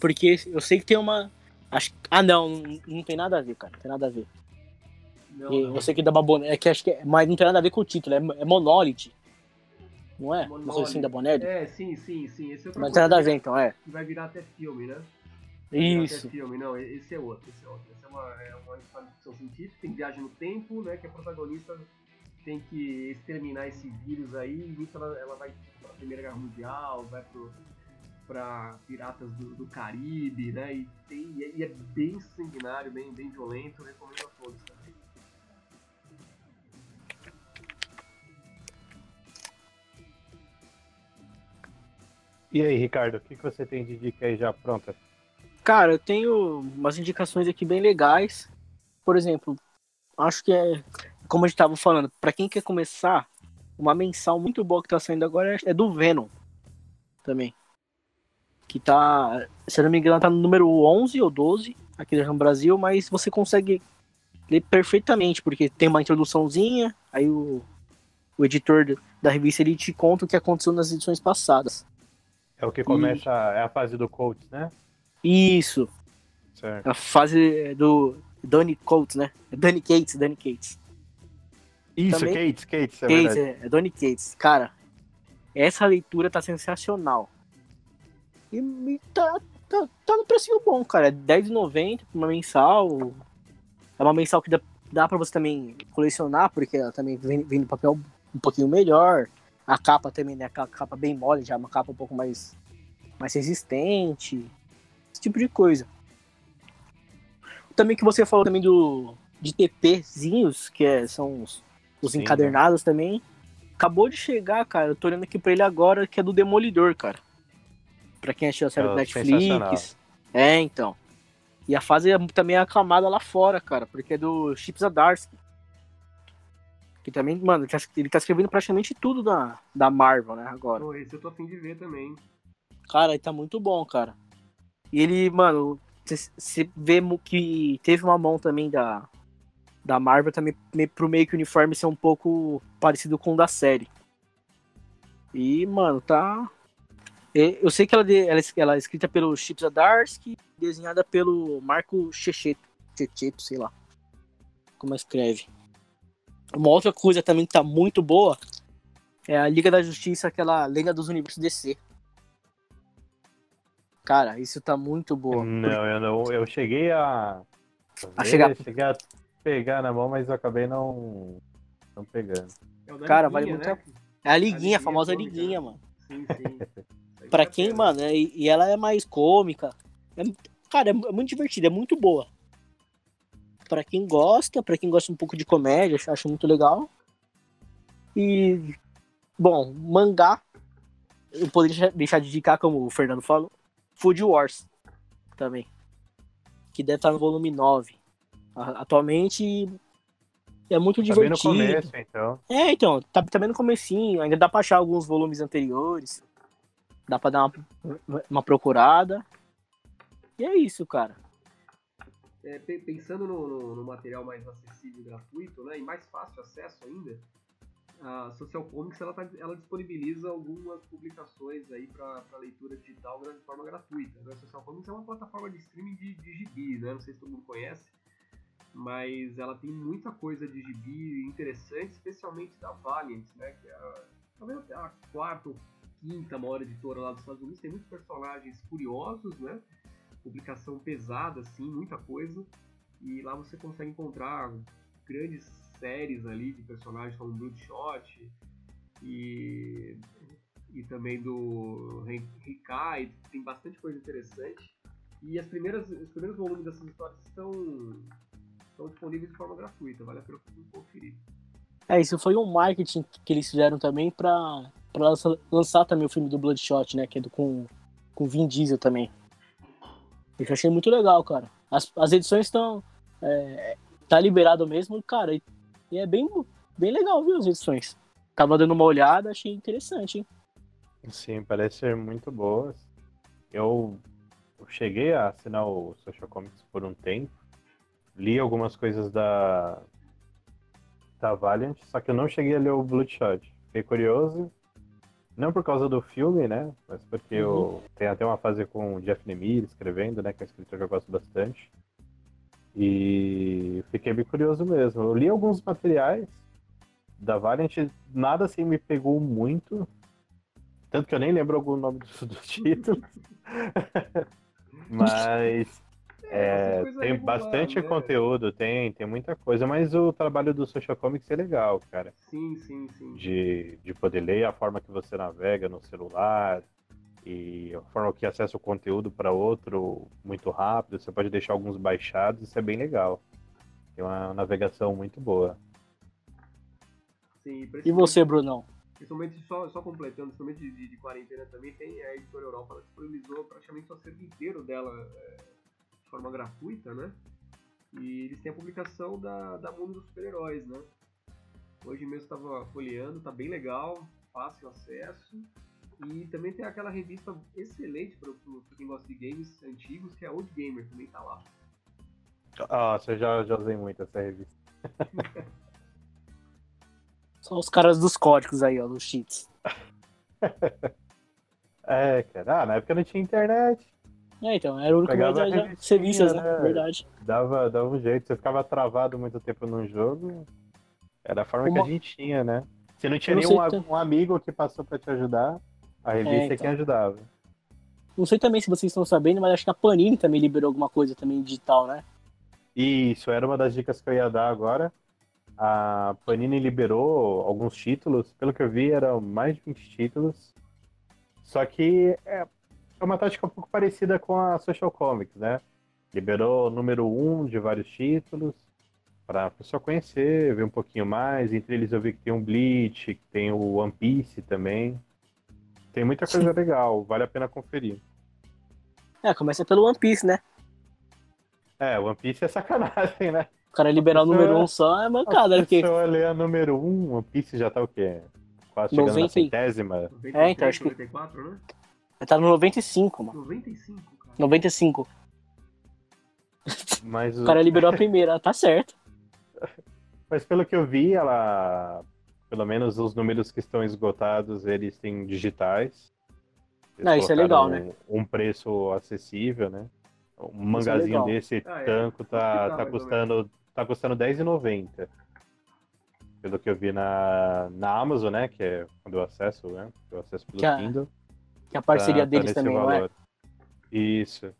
Porque eu sei que tem uma. Acho... Ah, não, não, tem nada a ver, cara. Não tem nada a ver. Não, não. eu sei que da Babone... é que acho que é... Mas não tem nada a ver com o título, é, é Monolith. Não é? Uma coisa assim da Bonelli? É, sim, sim, sim. Esse é Mas tem nada a ver, então, é. Que vai virar até filme, né? Vai Isso. Até filme. Não, esse é outro, esse é outro. Esse é uma, é uma história de ficção científica, tem viagem no tempo, né? Que a protagonista tem que exterminar esse vírus aí, e nisso ela, ela vai pra Primeira Guerra Mundial, vai pro, pra piratas do, do Caribe, né? E, tem, e é- é bem sanguinário, bem, bem violento, recomendo a todos também. E aí, Ricardo, o que, que você tem de dica aí já pronta? Cara, eu tenho umas indicações aqui bem legais. Por exemplo, acho que é. Como a gente tava falando, pra quem quer começar, uma mensal muito boa que tá saindo agora é do Venom. Também. Que tá. Se não me engano, tá no número 11 ou 12 aqui no Brasil, mas você consegue lê perfeitamente, porque tem uma introduçãozinha, aí o, o editor da revista ele te conta o que aconteceu nas edições passadas. É o que começa, e... é a fase do Colts, né? Isso. Certo. A fase do Danny Coates, né? Danny Cates, Danny Cates. Isso, Também... Cates, Cates, é Cates, é, é Danny Cates. Cara, essa leitura tá sensacional. E, e tá, tá, tá no precinho bom, cara. É R$10,90 uma mensal. É uma mensal que dá, dá pra você também colecionar, porque ela também vem, vem no papel um pouquinho melhor. A capa também, né? Aquela capa bem mole, já uma capa um pouco mais, mais resistente. Esse tipo de coisa. Também que você falou também do de TPzinhos, que é, são os, os Sim, encadernados né? também. Acabou de chegar, cara. Eu tô olhando aqui pra ele agora, que é do Demolidor, cara. Pra quem assistiu a série oh, do Netflix. É, então. E a fase é também é aclamada lá fora, cara, porque é do Chips Zdarsky. Que também, mano, ele tá escrevendo praticamente tudo da, da Marvel, né, agora. Pô, esse eu tô afim de ver também. Cara, ele tá muito bom, cara. E ele, mano, você vê que teve uma mão também da, da Marvel também pro meio que o uniforme ser um pouco parecido com o da série. E, mano, tá. Eu sei que ela, ela, ela é escrita pelo Chip Zdarsky, desenhada pelo Marco Checheto, Checheto, sei lá como escreve. Uma outra coisa também que tá muito boa é a Liga da Justiça, aquela Liga dos Universos DC. Cara, isso tá muito boa. Não, eu não. Eu cheguei a. A chegar. Cheguei a pegar na mão, mas eu acabei não. Não pegando. É Cara, vale muito. Né? É a liguinha, a, liguinha, a famosa cômica, liguinha, mano. Sim, sim. pra quem, mano, é, e ela é mais cômica. É, cara, é, é muito divertida, é muito boa. Pra quem gosta, pra quem gosta um pouco de comédia, acho muito legal. E. Bom, mangá. Eu poderia deixar de indicar, como o Fernando falou. Food Wars também. Que deve estar no volume 9. Atualmente é muito tá divertido. Tá bem no começo, então. É, então, tá também no comecinho, ainda dá pra achar alguns volumes anteriores. Dá pra dar uma, uma procurada. E é isso, cara. É, pensando no, no, no, material mais acessível e gratuito, né, e mais fácil acesso ainda, a Social Comics ela, tá, ela disponibiliza algumas publicações aí para leitura digital de forma gratuita. Né? A Social Comics é uma plataforma de streaming de, de gibi, né? não sei se todo mundo conhece, mas ela tem muita coisa de gibi interessante, especialmente da Valiant, né? que é talvez a quarta ou quinta maior editora lá dos Estados Unidos, tem muitos personagens curiosos, né? Publicação pesada, assim, muita coisa, e lá você consegue encontrar grandes séries ali de personagens como Bloodshot e, e também do Rikai, tem bastante coisa interessante. E as primeiras, os primeiros volumes dessas histórias estão, estão disponíveis de forma gratuita, vale a pena conferir. É, isso foi um marketing que eles fizeram também para lançar também o filme do Bloodshot, né? Que é do, com, com Vin Diesel também. Eu achei muito legal, cara. As, as edições estão. É, tá liberado mesmo, cara. E e é bem, bem legal, viu, as edições. Tava dando uma olhada, achei interessante, hein? Sim, parece ser muito boas. Eu, eu cheguei a assinar o Social Comics por um tempo. Li algumas coisas da, da Valiant, só que eu não cheguei a ler o Bloodshot. Fiquei curioso, não por causa do filme, né? Mas porque uhum. eu tenho até uma fase com o Jeff Lemire escrevendo, né? Que é um escritor que eu gosto bastante. E fiquei bem curioso mesmo. Eu li alguns materiais da Valiant, nada assim me pegou muito. Tanto que eu nem lembro algum nome do, do título. mas é, é, tem bastante né? conteúdo, tem, tem muita coisa, mas o trabalho do Social Comics é legal, cara. Sim, sim, sim. De, de poder ler a forma que você navega no celular, e a forma que acessa o conteúdo para outro muito rápido, você pode deixar alguns baixados, isso é bem legal. Tem uma navegação muito boa. Sim, e você, Brunão? Principalmente, só, só completando, principalmente de, de, quarentena também, tem a Editora Europa, ela disponibilizou praticamente o acervo inteiro dela é, de forma gratuita, né? E eles têm a publicação da, da Mundo dos Super-Heróis, né? Hoje mesmo estava folheando, tá bem legal, fácil acesso. E também tem aquela revista excelente para quem gosta de games antigos, que é Old Gamer, também tá lá. Nossa, eu já, já usei muito essa revista. São os caras dos códigos aí, ó, dos cheats. É, cara. Ah, na época não tinha internet. É, então, era o único Pegava meio de serviços, né? né? Verdade. Dava, dava um jeito. Você ficava travado muito tempo num jogo. Era a forma Uma- que a gente tinha, né? Se não tinha nenhum sei um amigo que passou pra te ajudar, a revista é, então. quem ajudava. Não sei também se vocês estão sabendo, mas acho que a Panini também liberou alguma coisa também digital, né? Isso, era uma das dicas que eu ia dar agora. A Panini liberou alguns títulos, pelo que eu vi, eram mais de 20 títulos. Só que é é uma tática um pouco parecida com a Social Comics, né? Liberou o número um de vários títulos para a pessoa conhecer, ver um pouquinho mais. Entre eles eu vi que tem um Bleach, que tem o One Piece também. Tem muita coisa legal, vale a pena conferir. É, começa pelo One Piece, né? É, One Piece é sacanagem, né? O cara liberar o número um só é mancada, né? Porque pessoa lê a número 1, um, One Piece já tá o quê? Quase chegando na 90 e- centésima. É, então, acho que- 94, né? Tá no 95, mano. 95, cara. 95. Mas, O cara liberou a primeira, tá certo. mas pelo que eu vi, ela. Pelo menos os números que estão esgotados, eles têm digitais. Eles Ah, isso é legal, né? Um, preço acessível, né? Um mangazinho legal. desse Ah, é. tanco tá, tá, tá custando tá custando R$10,90. Pelo que eu vi na, na Amazon, né? Que é quando eu acesso, né? Eu acesso pelo Que a- Kindle. Que a parceria Tá- tá deles nesse também, não é? valor. Isso.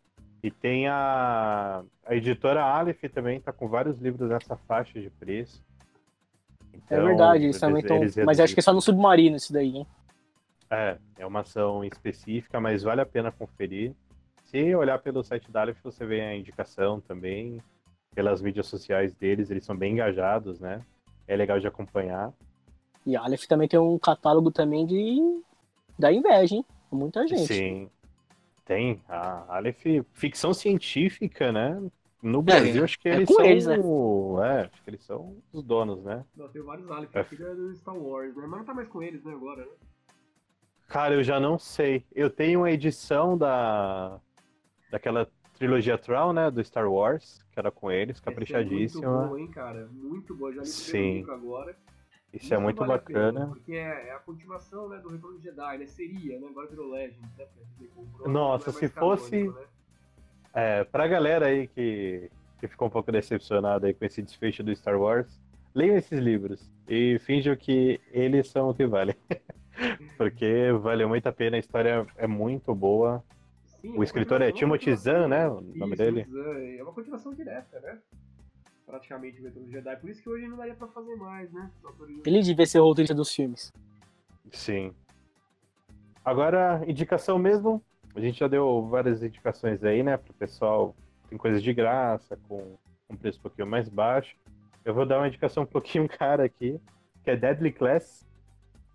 E tem a, a editora Aleph também, tá com vários livros nessa faixa de preço. É Então, verdade, eles também estão. Mas acho que é só no submarino isso daí, hein? É, é uma ação específica, mas vale a pena conferir. Se olhar pelo site da Aleph, você vê a indicação também. Pelas mídias sociais deles, eles são bem engajados, né? É legal de acompanhar. E a Aleph também tem um catálogo também de. da inveja, hein? Muita gente. Sim. Tem. A Aleph, ficção científica, né? No Brasil, acho que é eles são. eles, né? É, acho que eles são os donos, né? Não, tem vários Aleph É. aqui da- do Star Wars, né? Mas não tá mais com eles, né, agora, né? Cara, eu já não sei. Eu tenho uma edição da. daquela trilogia Troll, né? Do Star Wars, que era com eles, Essa É caprichadíssima. muito boa, hein, cara? Muito boa. Já li o Sim. agora. Isso é muito vale a pena, bacana. porque é, é a continuação né, do Retorno de Jedi, né? Seria, né? Agora virou Legend, né? Comprou, Nossa, é se fosse- né? É, pra galera aí que, que ficou um pouco decepcionada aí com esse desfecho do Star Wars, leiam esses livros e finjam que eles são o que valem. Porque valeu muito a pena, a história é muito boa. Sim, O é escritor é continuação, Timothy Zahn, né? O nome Isso, dele? Zahn. É uma continuação direta, né? Praticamente o Retorno Jedi. Por isso que hoje não daria pra fazer mais, né? Ele devia ser o roteirista dos filmes. Sim. Agora, indicação mesmo. A gente já deu várias indicações aí, né? Pro pessoal. Tem coisas de graça, com um preço um pouquinho mais baixo. Eu vou dar uma indicação um pouquinho cara aqui, que é Deadly Class.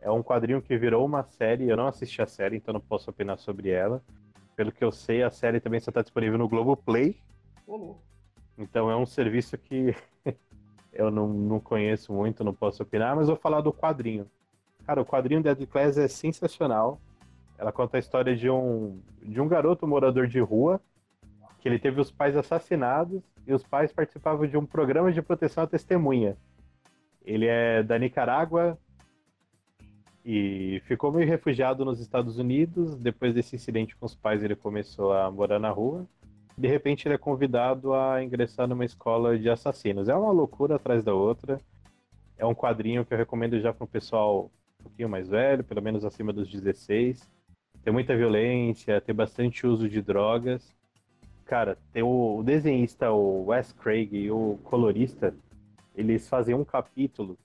É um quadrinho que virou uma série. Eu não assisti a série, então não posso opinar sobre ela. Pelo que eu sei, a série também só está disponível no Globoplay. Ô, louco. Então é um serviço que eu não, não conheço muito, não posso opinar, mas vou falar do quadrinho. Cara, o quadrinho Deadly Class é sensacional. Ela conta a história de um, de um garoto morador de rua, que ele teve os pais assassinados e os pais participavam de um programa de proteção à testemunha. Ele é da Nicarágua e ficou meio refugiado nos Estados Unidos. Depois desse incidente com os pais, ele começou a morar na rua de repente ele é convidado a ingressar numa escola de assassinos. É uma loucura atrás da outra. É um quadrinho que eu recomendo já para um pessoal um pouquinho mais velho, pelo menos acima dos 16. Tem muita violência, tem bastante uso de drogas. Cara, tem o, o desenhista, o Wes Craig, e o colorista, eles fazem um capítulo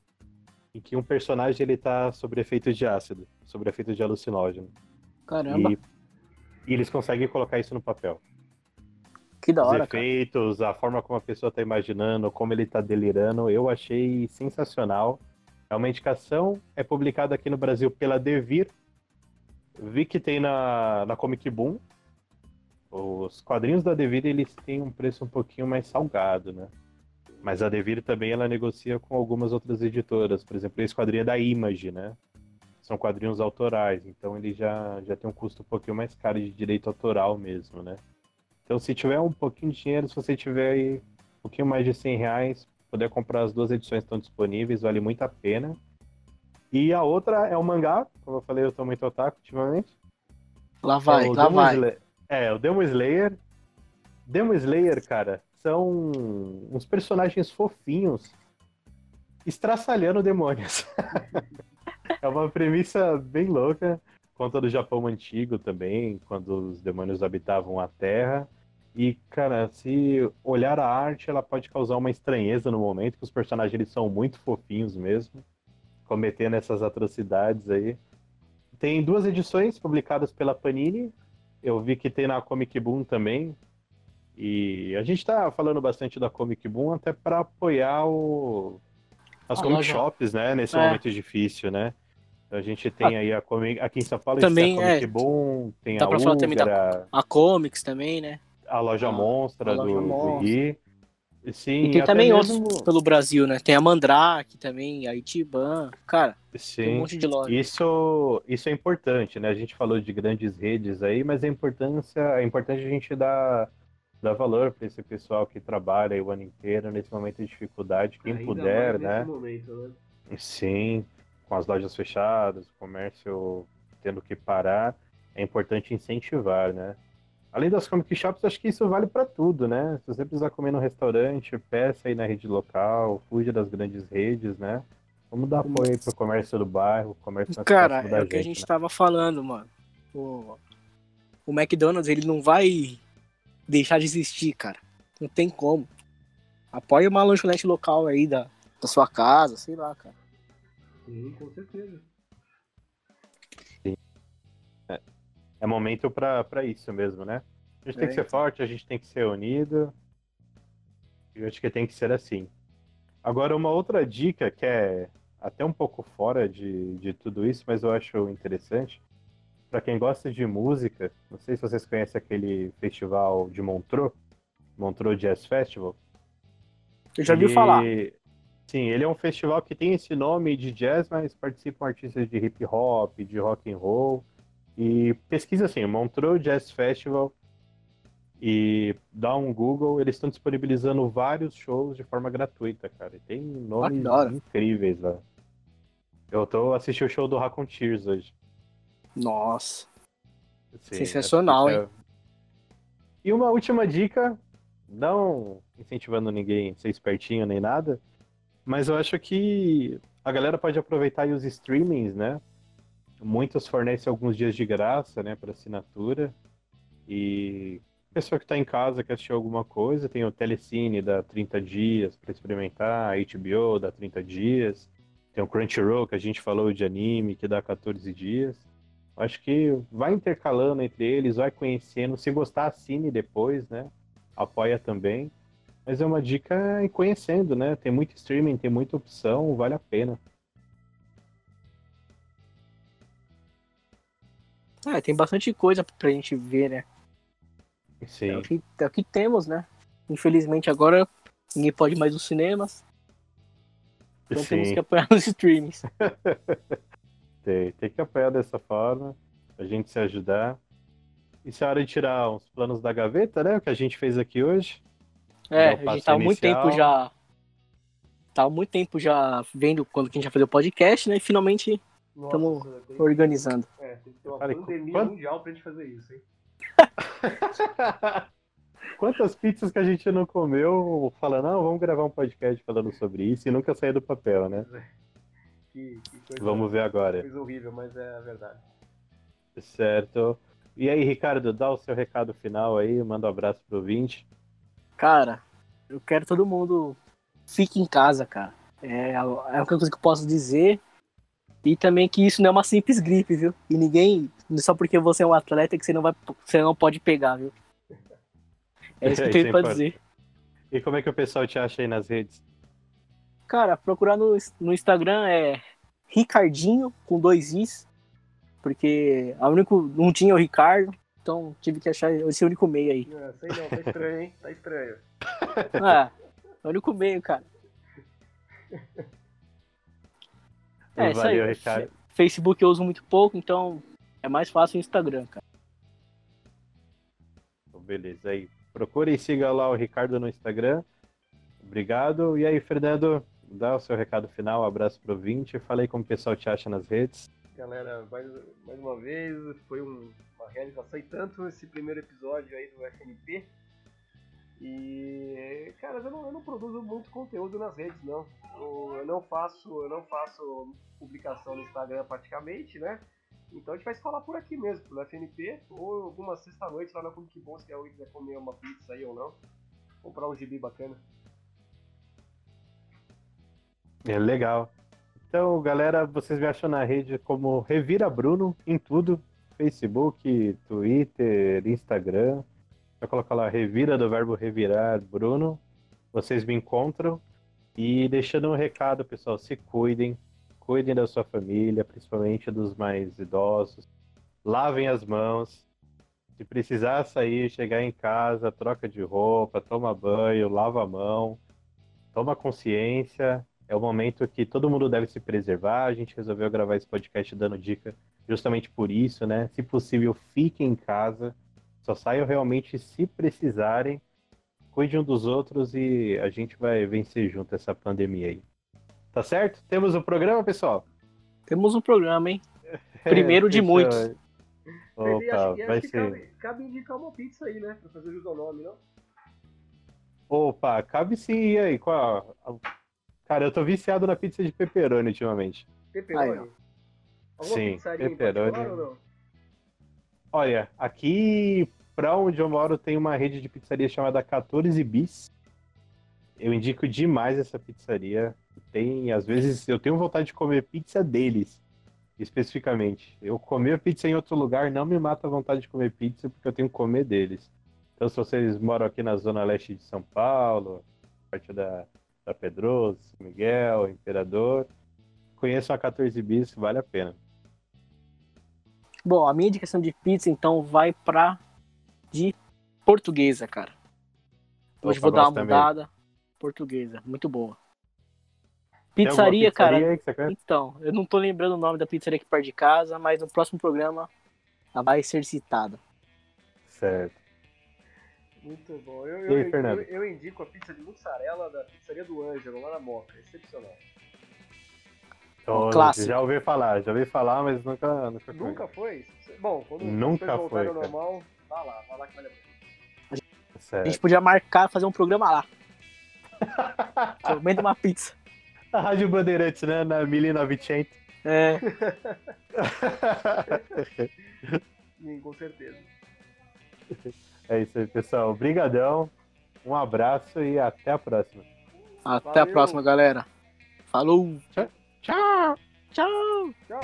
em que um personagem ele tá sob efeito de ácido, sob efeito de alucinógeno. Caramba, E, e eles conseguem colocar isso no papel que da os hora, cara. efeitos, a forma como a pessoa tá imaginando, como ele tá delirando, eu achei sensacional. É uma indicação, é publicada aqui no Brasil pela Devir. Vi que tem na, na Comic Boom. Os quadrinhos da Devir, eles têm um preço um pouquinho mais salgado, né? Mas a Devir também, ela negocia com algumas outras editoras. Por exemplo, esse quadrinho é da Image, né? São quadrinhos autorais, então ele já, já tem um custo um pouquinho mais caro de direito autoral mesmo, né? Então, se tiver um pouquinho de dinheiro, se você tiver aí um pouquinho mais de 100 reais, poder comprar as duas edições estão disponíveis, vale muito a pena. E a outra é o mangá, como eu falei, eu tô muito otaku ultimamente. Lá vai, lá Demon vai. Slayer- É, o Demon Slayer. Demon Slayer, cara, são uns personagens fofinhos estraçalhando demônios. é uma premissa bem louca. Conta do Japão antigo também, quando os demônios habitavam a Terra. E, cara, se olhar a arte, ela pode causar uma estranheza no momento, que os personagens eles são muito fofinhos mesmo, cometendo essas atrocidades aí. Tem duas edições publicadas pela Panini. Eu vi que tem na Comic Boom também. E a gente tá falando bastante da Comic Boom até para apoiar o... as A comic loja. shops, né? Nesse É. momento difícil, né? Então a gente tem aí a comic... aqui em São Paulo Também, a Comic é. Boom, tem Dá a pra falar também da- Ugra, A Comics também, né? A loja a- Monstra a loja do, do. Ri. Sim, E tem também mesmo- outros pelo Brasil, né? Tem a Mandrake também, a Itiban. Cara, tem um Sim. monte de loja. Isso, isso é importante, né? A gente falou de grandes redes aí, mas a importância, é importante a gente dar, dar valor para esse pessoal que trabalha aí o ano inteiro nesse momento de dificuldade, quem Ainda puder, né? momento, né? Sim, com as lojas fechadas, o comércio tendo que parar, é importante incentivar, né? Além das comic shops, acho que isso vale para tudo, né? Se você precisar comer no restaurante, peça aí na rede local, fuja das grandes redes, né? Vamos dar apoio aí pro comércio do bairro, comércio mais Cara, é o que a gente né? tava falando, mano. O, o McDonald's, ele não vai deixar de existir, cara. Não tem como. Apoia uma lanchonete local aí da, da sua casa, sei lá, cara. Sim, com certeza. É momento pra isso mesmo, né? A gente tem É, que ser forte, a gente tem que ser unido. E eu acho que tem que ser assim. Agora, uma outra dica que é até um pouco fora de, de tudo isso, mas eu acho interessante. Pra quem gosta de música, não sei se vocês conhecem aquele festival de Montreux, Montreux Jazz Festival. Eu já ouvi falar. Sim, ele é um festival que tem esse nome de jazz, mas participam artistas de hip hop, de rock and roll. E pesquisa assim, Montreux Jazz Festival e dá um Google, eles estão disponibilizando vários shows de forma gratuita, cara. E tem nomes da hora. incríveis lá. Eu tô assistindo o show do Raccoon Tears hoje. Nossa. Sensacional, é- E uma última dica, não incentivando ninguém a ser espertinho nem nada, mas eu acho que a galera pode aproveitar aí os streamings, né? Muitos fornecem alguns dias de graça, né, para assinatura. E pessoa que está em casa quer assistir alguma coisa, tem o Telecine dá 30 dias para experimentar, a HBO dá 30 dias, tem o Crunchyroll que a gente falou de anime que dá 14 dias. Acho que vai intercalando entre eles, vai conhecendo. Se gostar, assine depois, né? Apoia também. Mas é uma dica ir conhecendo, né? Tem muito streaming, tem muita opção, vale a pena. É, tem bastante coisa pra gente ver, né? É o, Sim. que, é o que temos, né? Infelizmente agora ninguém pode mais nos cinemas. Então temos Sim. que apoiar nos streamings. Tem, tem que apoiar dessa forma, a gente se ajudar. Isso é hora de tirar uns planos da gaveta, né? O que a gente fez aqui hoje. É, a gente passo tava muito tempo já. Tava muito tempo já vendo quando a gente ia fazer o podcast, né? E finalmente Que- organizando. É, tem que ter uma Cara, pandemia quando- mundial pra gente fazer isso, hein? Quantas pizzas que a gente não comeu falando, não, vamos gravar um podcast falando sobre isso e nunca sair do papel, né? Que, que coisa, Vamos ver agora. coisa horrível, mas é a verdade. Certo. E aí, Ricardo, dá o seu recado final aí, manda um abraço pro 20. Cara, eu quero todo mundo fique em casa, cara. É a é a única coisa que eu posso dizer. E também que isso não é uma simples gripe, viu? E ninguém, só porque você é um atleta, que você não, vai, você não pode pegar, viu? É isso que eu tenho pra dizer. E como é que o pessoal te acha aí nas redes? Cara, procurar no, no Instagram é Ricardinho, com dois Is. Porque a único, não tinha o Ricardo, então tive que achar esse único meio aí. Não, sei não, tá estranho, hein? Tá estranho. Ah, é o único meio, cara. É, isso aí. Valeu, Ricardo. Facebook eu uso muito pouco, então é mais fácil o Instagram, cara. Então, beleza. Aí, procure e siga lá o Ricardo no Instagram. Obrigado. E aí, Fernando, dá o seu recado final, um abraço pro ouvinte. Falei como o pessoal te acha nas redes. Galera, mais, mais uma vez, foi um, uma realização e tanto esse primeiro episódio aí do FNP. E, cara, eu não, eu não produzo muito conteúdo nas redes, não. Eu, eu, não faço, eu não faço publicação no Instagram praticamente, né? Então a gente vai se falar por aqui mesmo, pelo FNP, ou alguma sexta-noite lá na Comic Bom, se alguém quiser comer uma pizza aí ou não. Comprar um gibi bacana. É legal. Então, galera, vocês me acham na rede como Revira Bruno em tudo: Facebook, Twitter, Instagram. Vai colocar lá Revira do verbo revirar Bruno. Vocês me encontram. E deixando um recado, pessoal, se cuidem, cuidem da sua família, principalmente dos mais idosos. Lavem as mãos. Se precisar sair, chegar em casa, troca de roupa, toma banho, lava a mão, toma consciência é o momento que todo mundo deve se preservar. A gente resolveu gravar esse podcast dando dica justamente por isso, né? Se possível, fiquem em casa. Só saiam realmente se precisarem. Cuide um dos outros e a gente vai vencer junto essa pandemia aí. Tá certo? Temos o um programa, pessoal? Temos um programa, hein? Primeiro de muitos. Opa, acho, vai acho ser. Cabe, cabe, indicar uma pizza aí, né? Pra fazer jus ao nome, não? Opa, cabe sim. E aí, qual Cara, eu tô viciado na pizza de pepperoni ultimamente. Pepperoni? Sim, pepperoni. Olha, aqui pra onde eu moro tem uma rede de pizzaria chamada 14 Bis. Eu indico demais essa pizzaria. Tem, às vezes, eu tenho vontade de comer pizza deles, especificamente. Eu comer pizza em outro lugar não me mata a vontade de comer pizza, porque eu tenho que comer deles. Então, se vocês moram aqui na zona leste de São Paulo, parte da da Pedroso, Miguel, Imperador. Conheçam a 14 bis, vale a pena. Bom, a minha indicação de pizza então vai pra de portuguesa, cara. Hoje Opa, vou dar uma mudada. Também. Portuguesa, muito boa. Pizzaria, pizzaria cara. Então, eu não tô lembrando o nome da pizzaria aqui perto de casa, mas no próximo programa ela vai ser citada. Certo. Muito bom. Eu, eu, aí, eu, eu, indico a pizza de mussarela da pizzaria do Ângelo, lá na Moca. Excepcional. Então, Clássico. Já ouvi falar, já ouvi falar, mas nunca Nunca, nunca foi. Bom, quando nunca foi, ao normal, vá lá, vá lá que vale a pena. A gente podia marcar, fazer um programa lá. Comendo uma pizza. A Rádio Bandeirantes, né? Na 1900. É. Sim, com certeza. É isso aí, pessoal. Obrigadão. Um abraço e até a próxima. Até Valeu. a próxima, galera. Falou. Tchau. Tchau. Tchau. Tchau.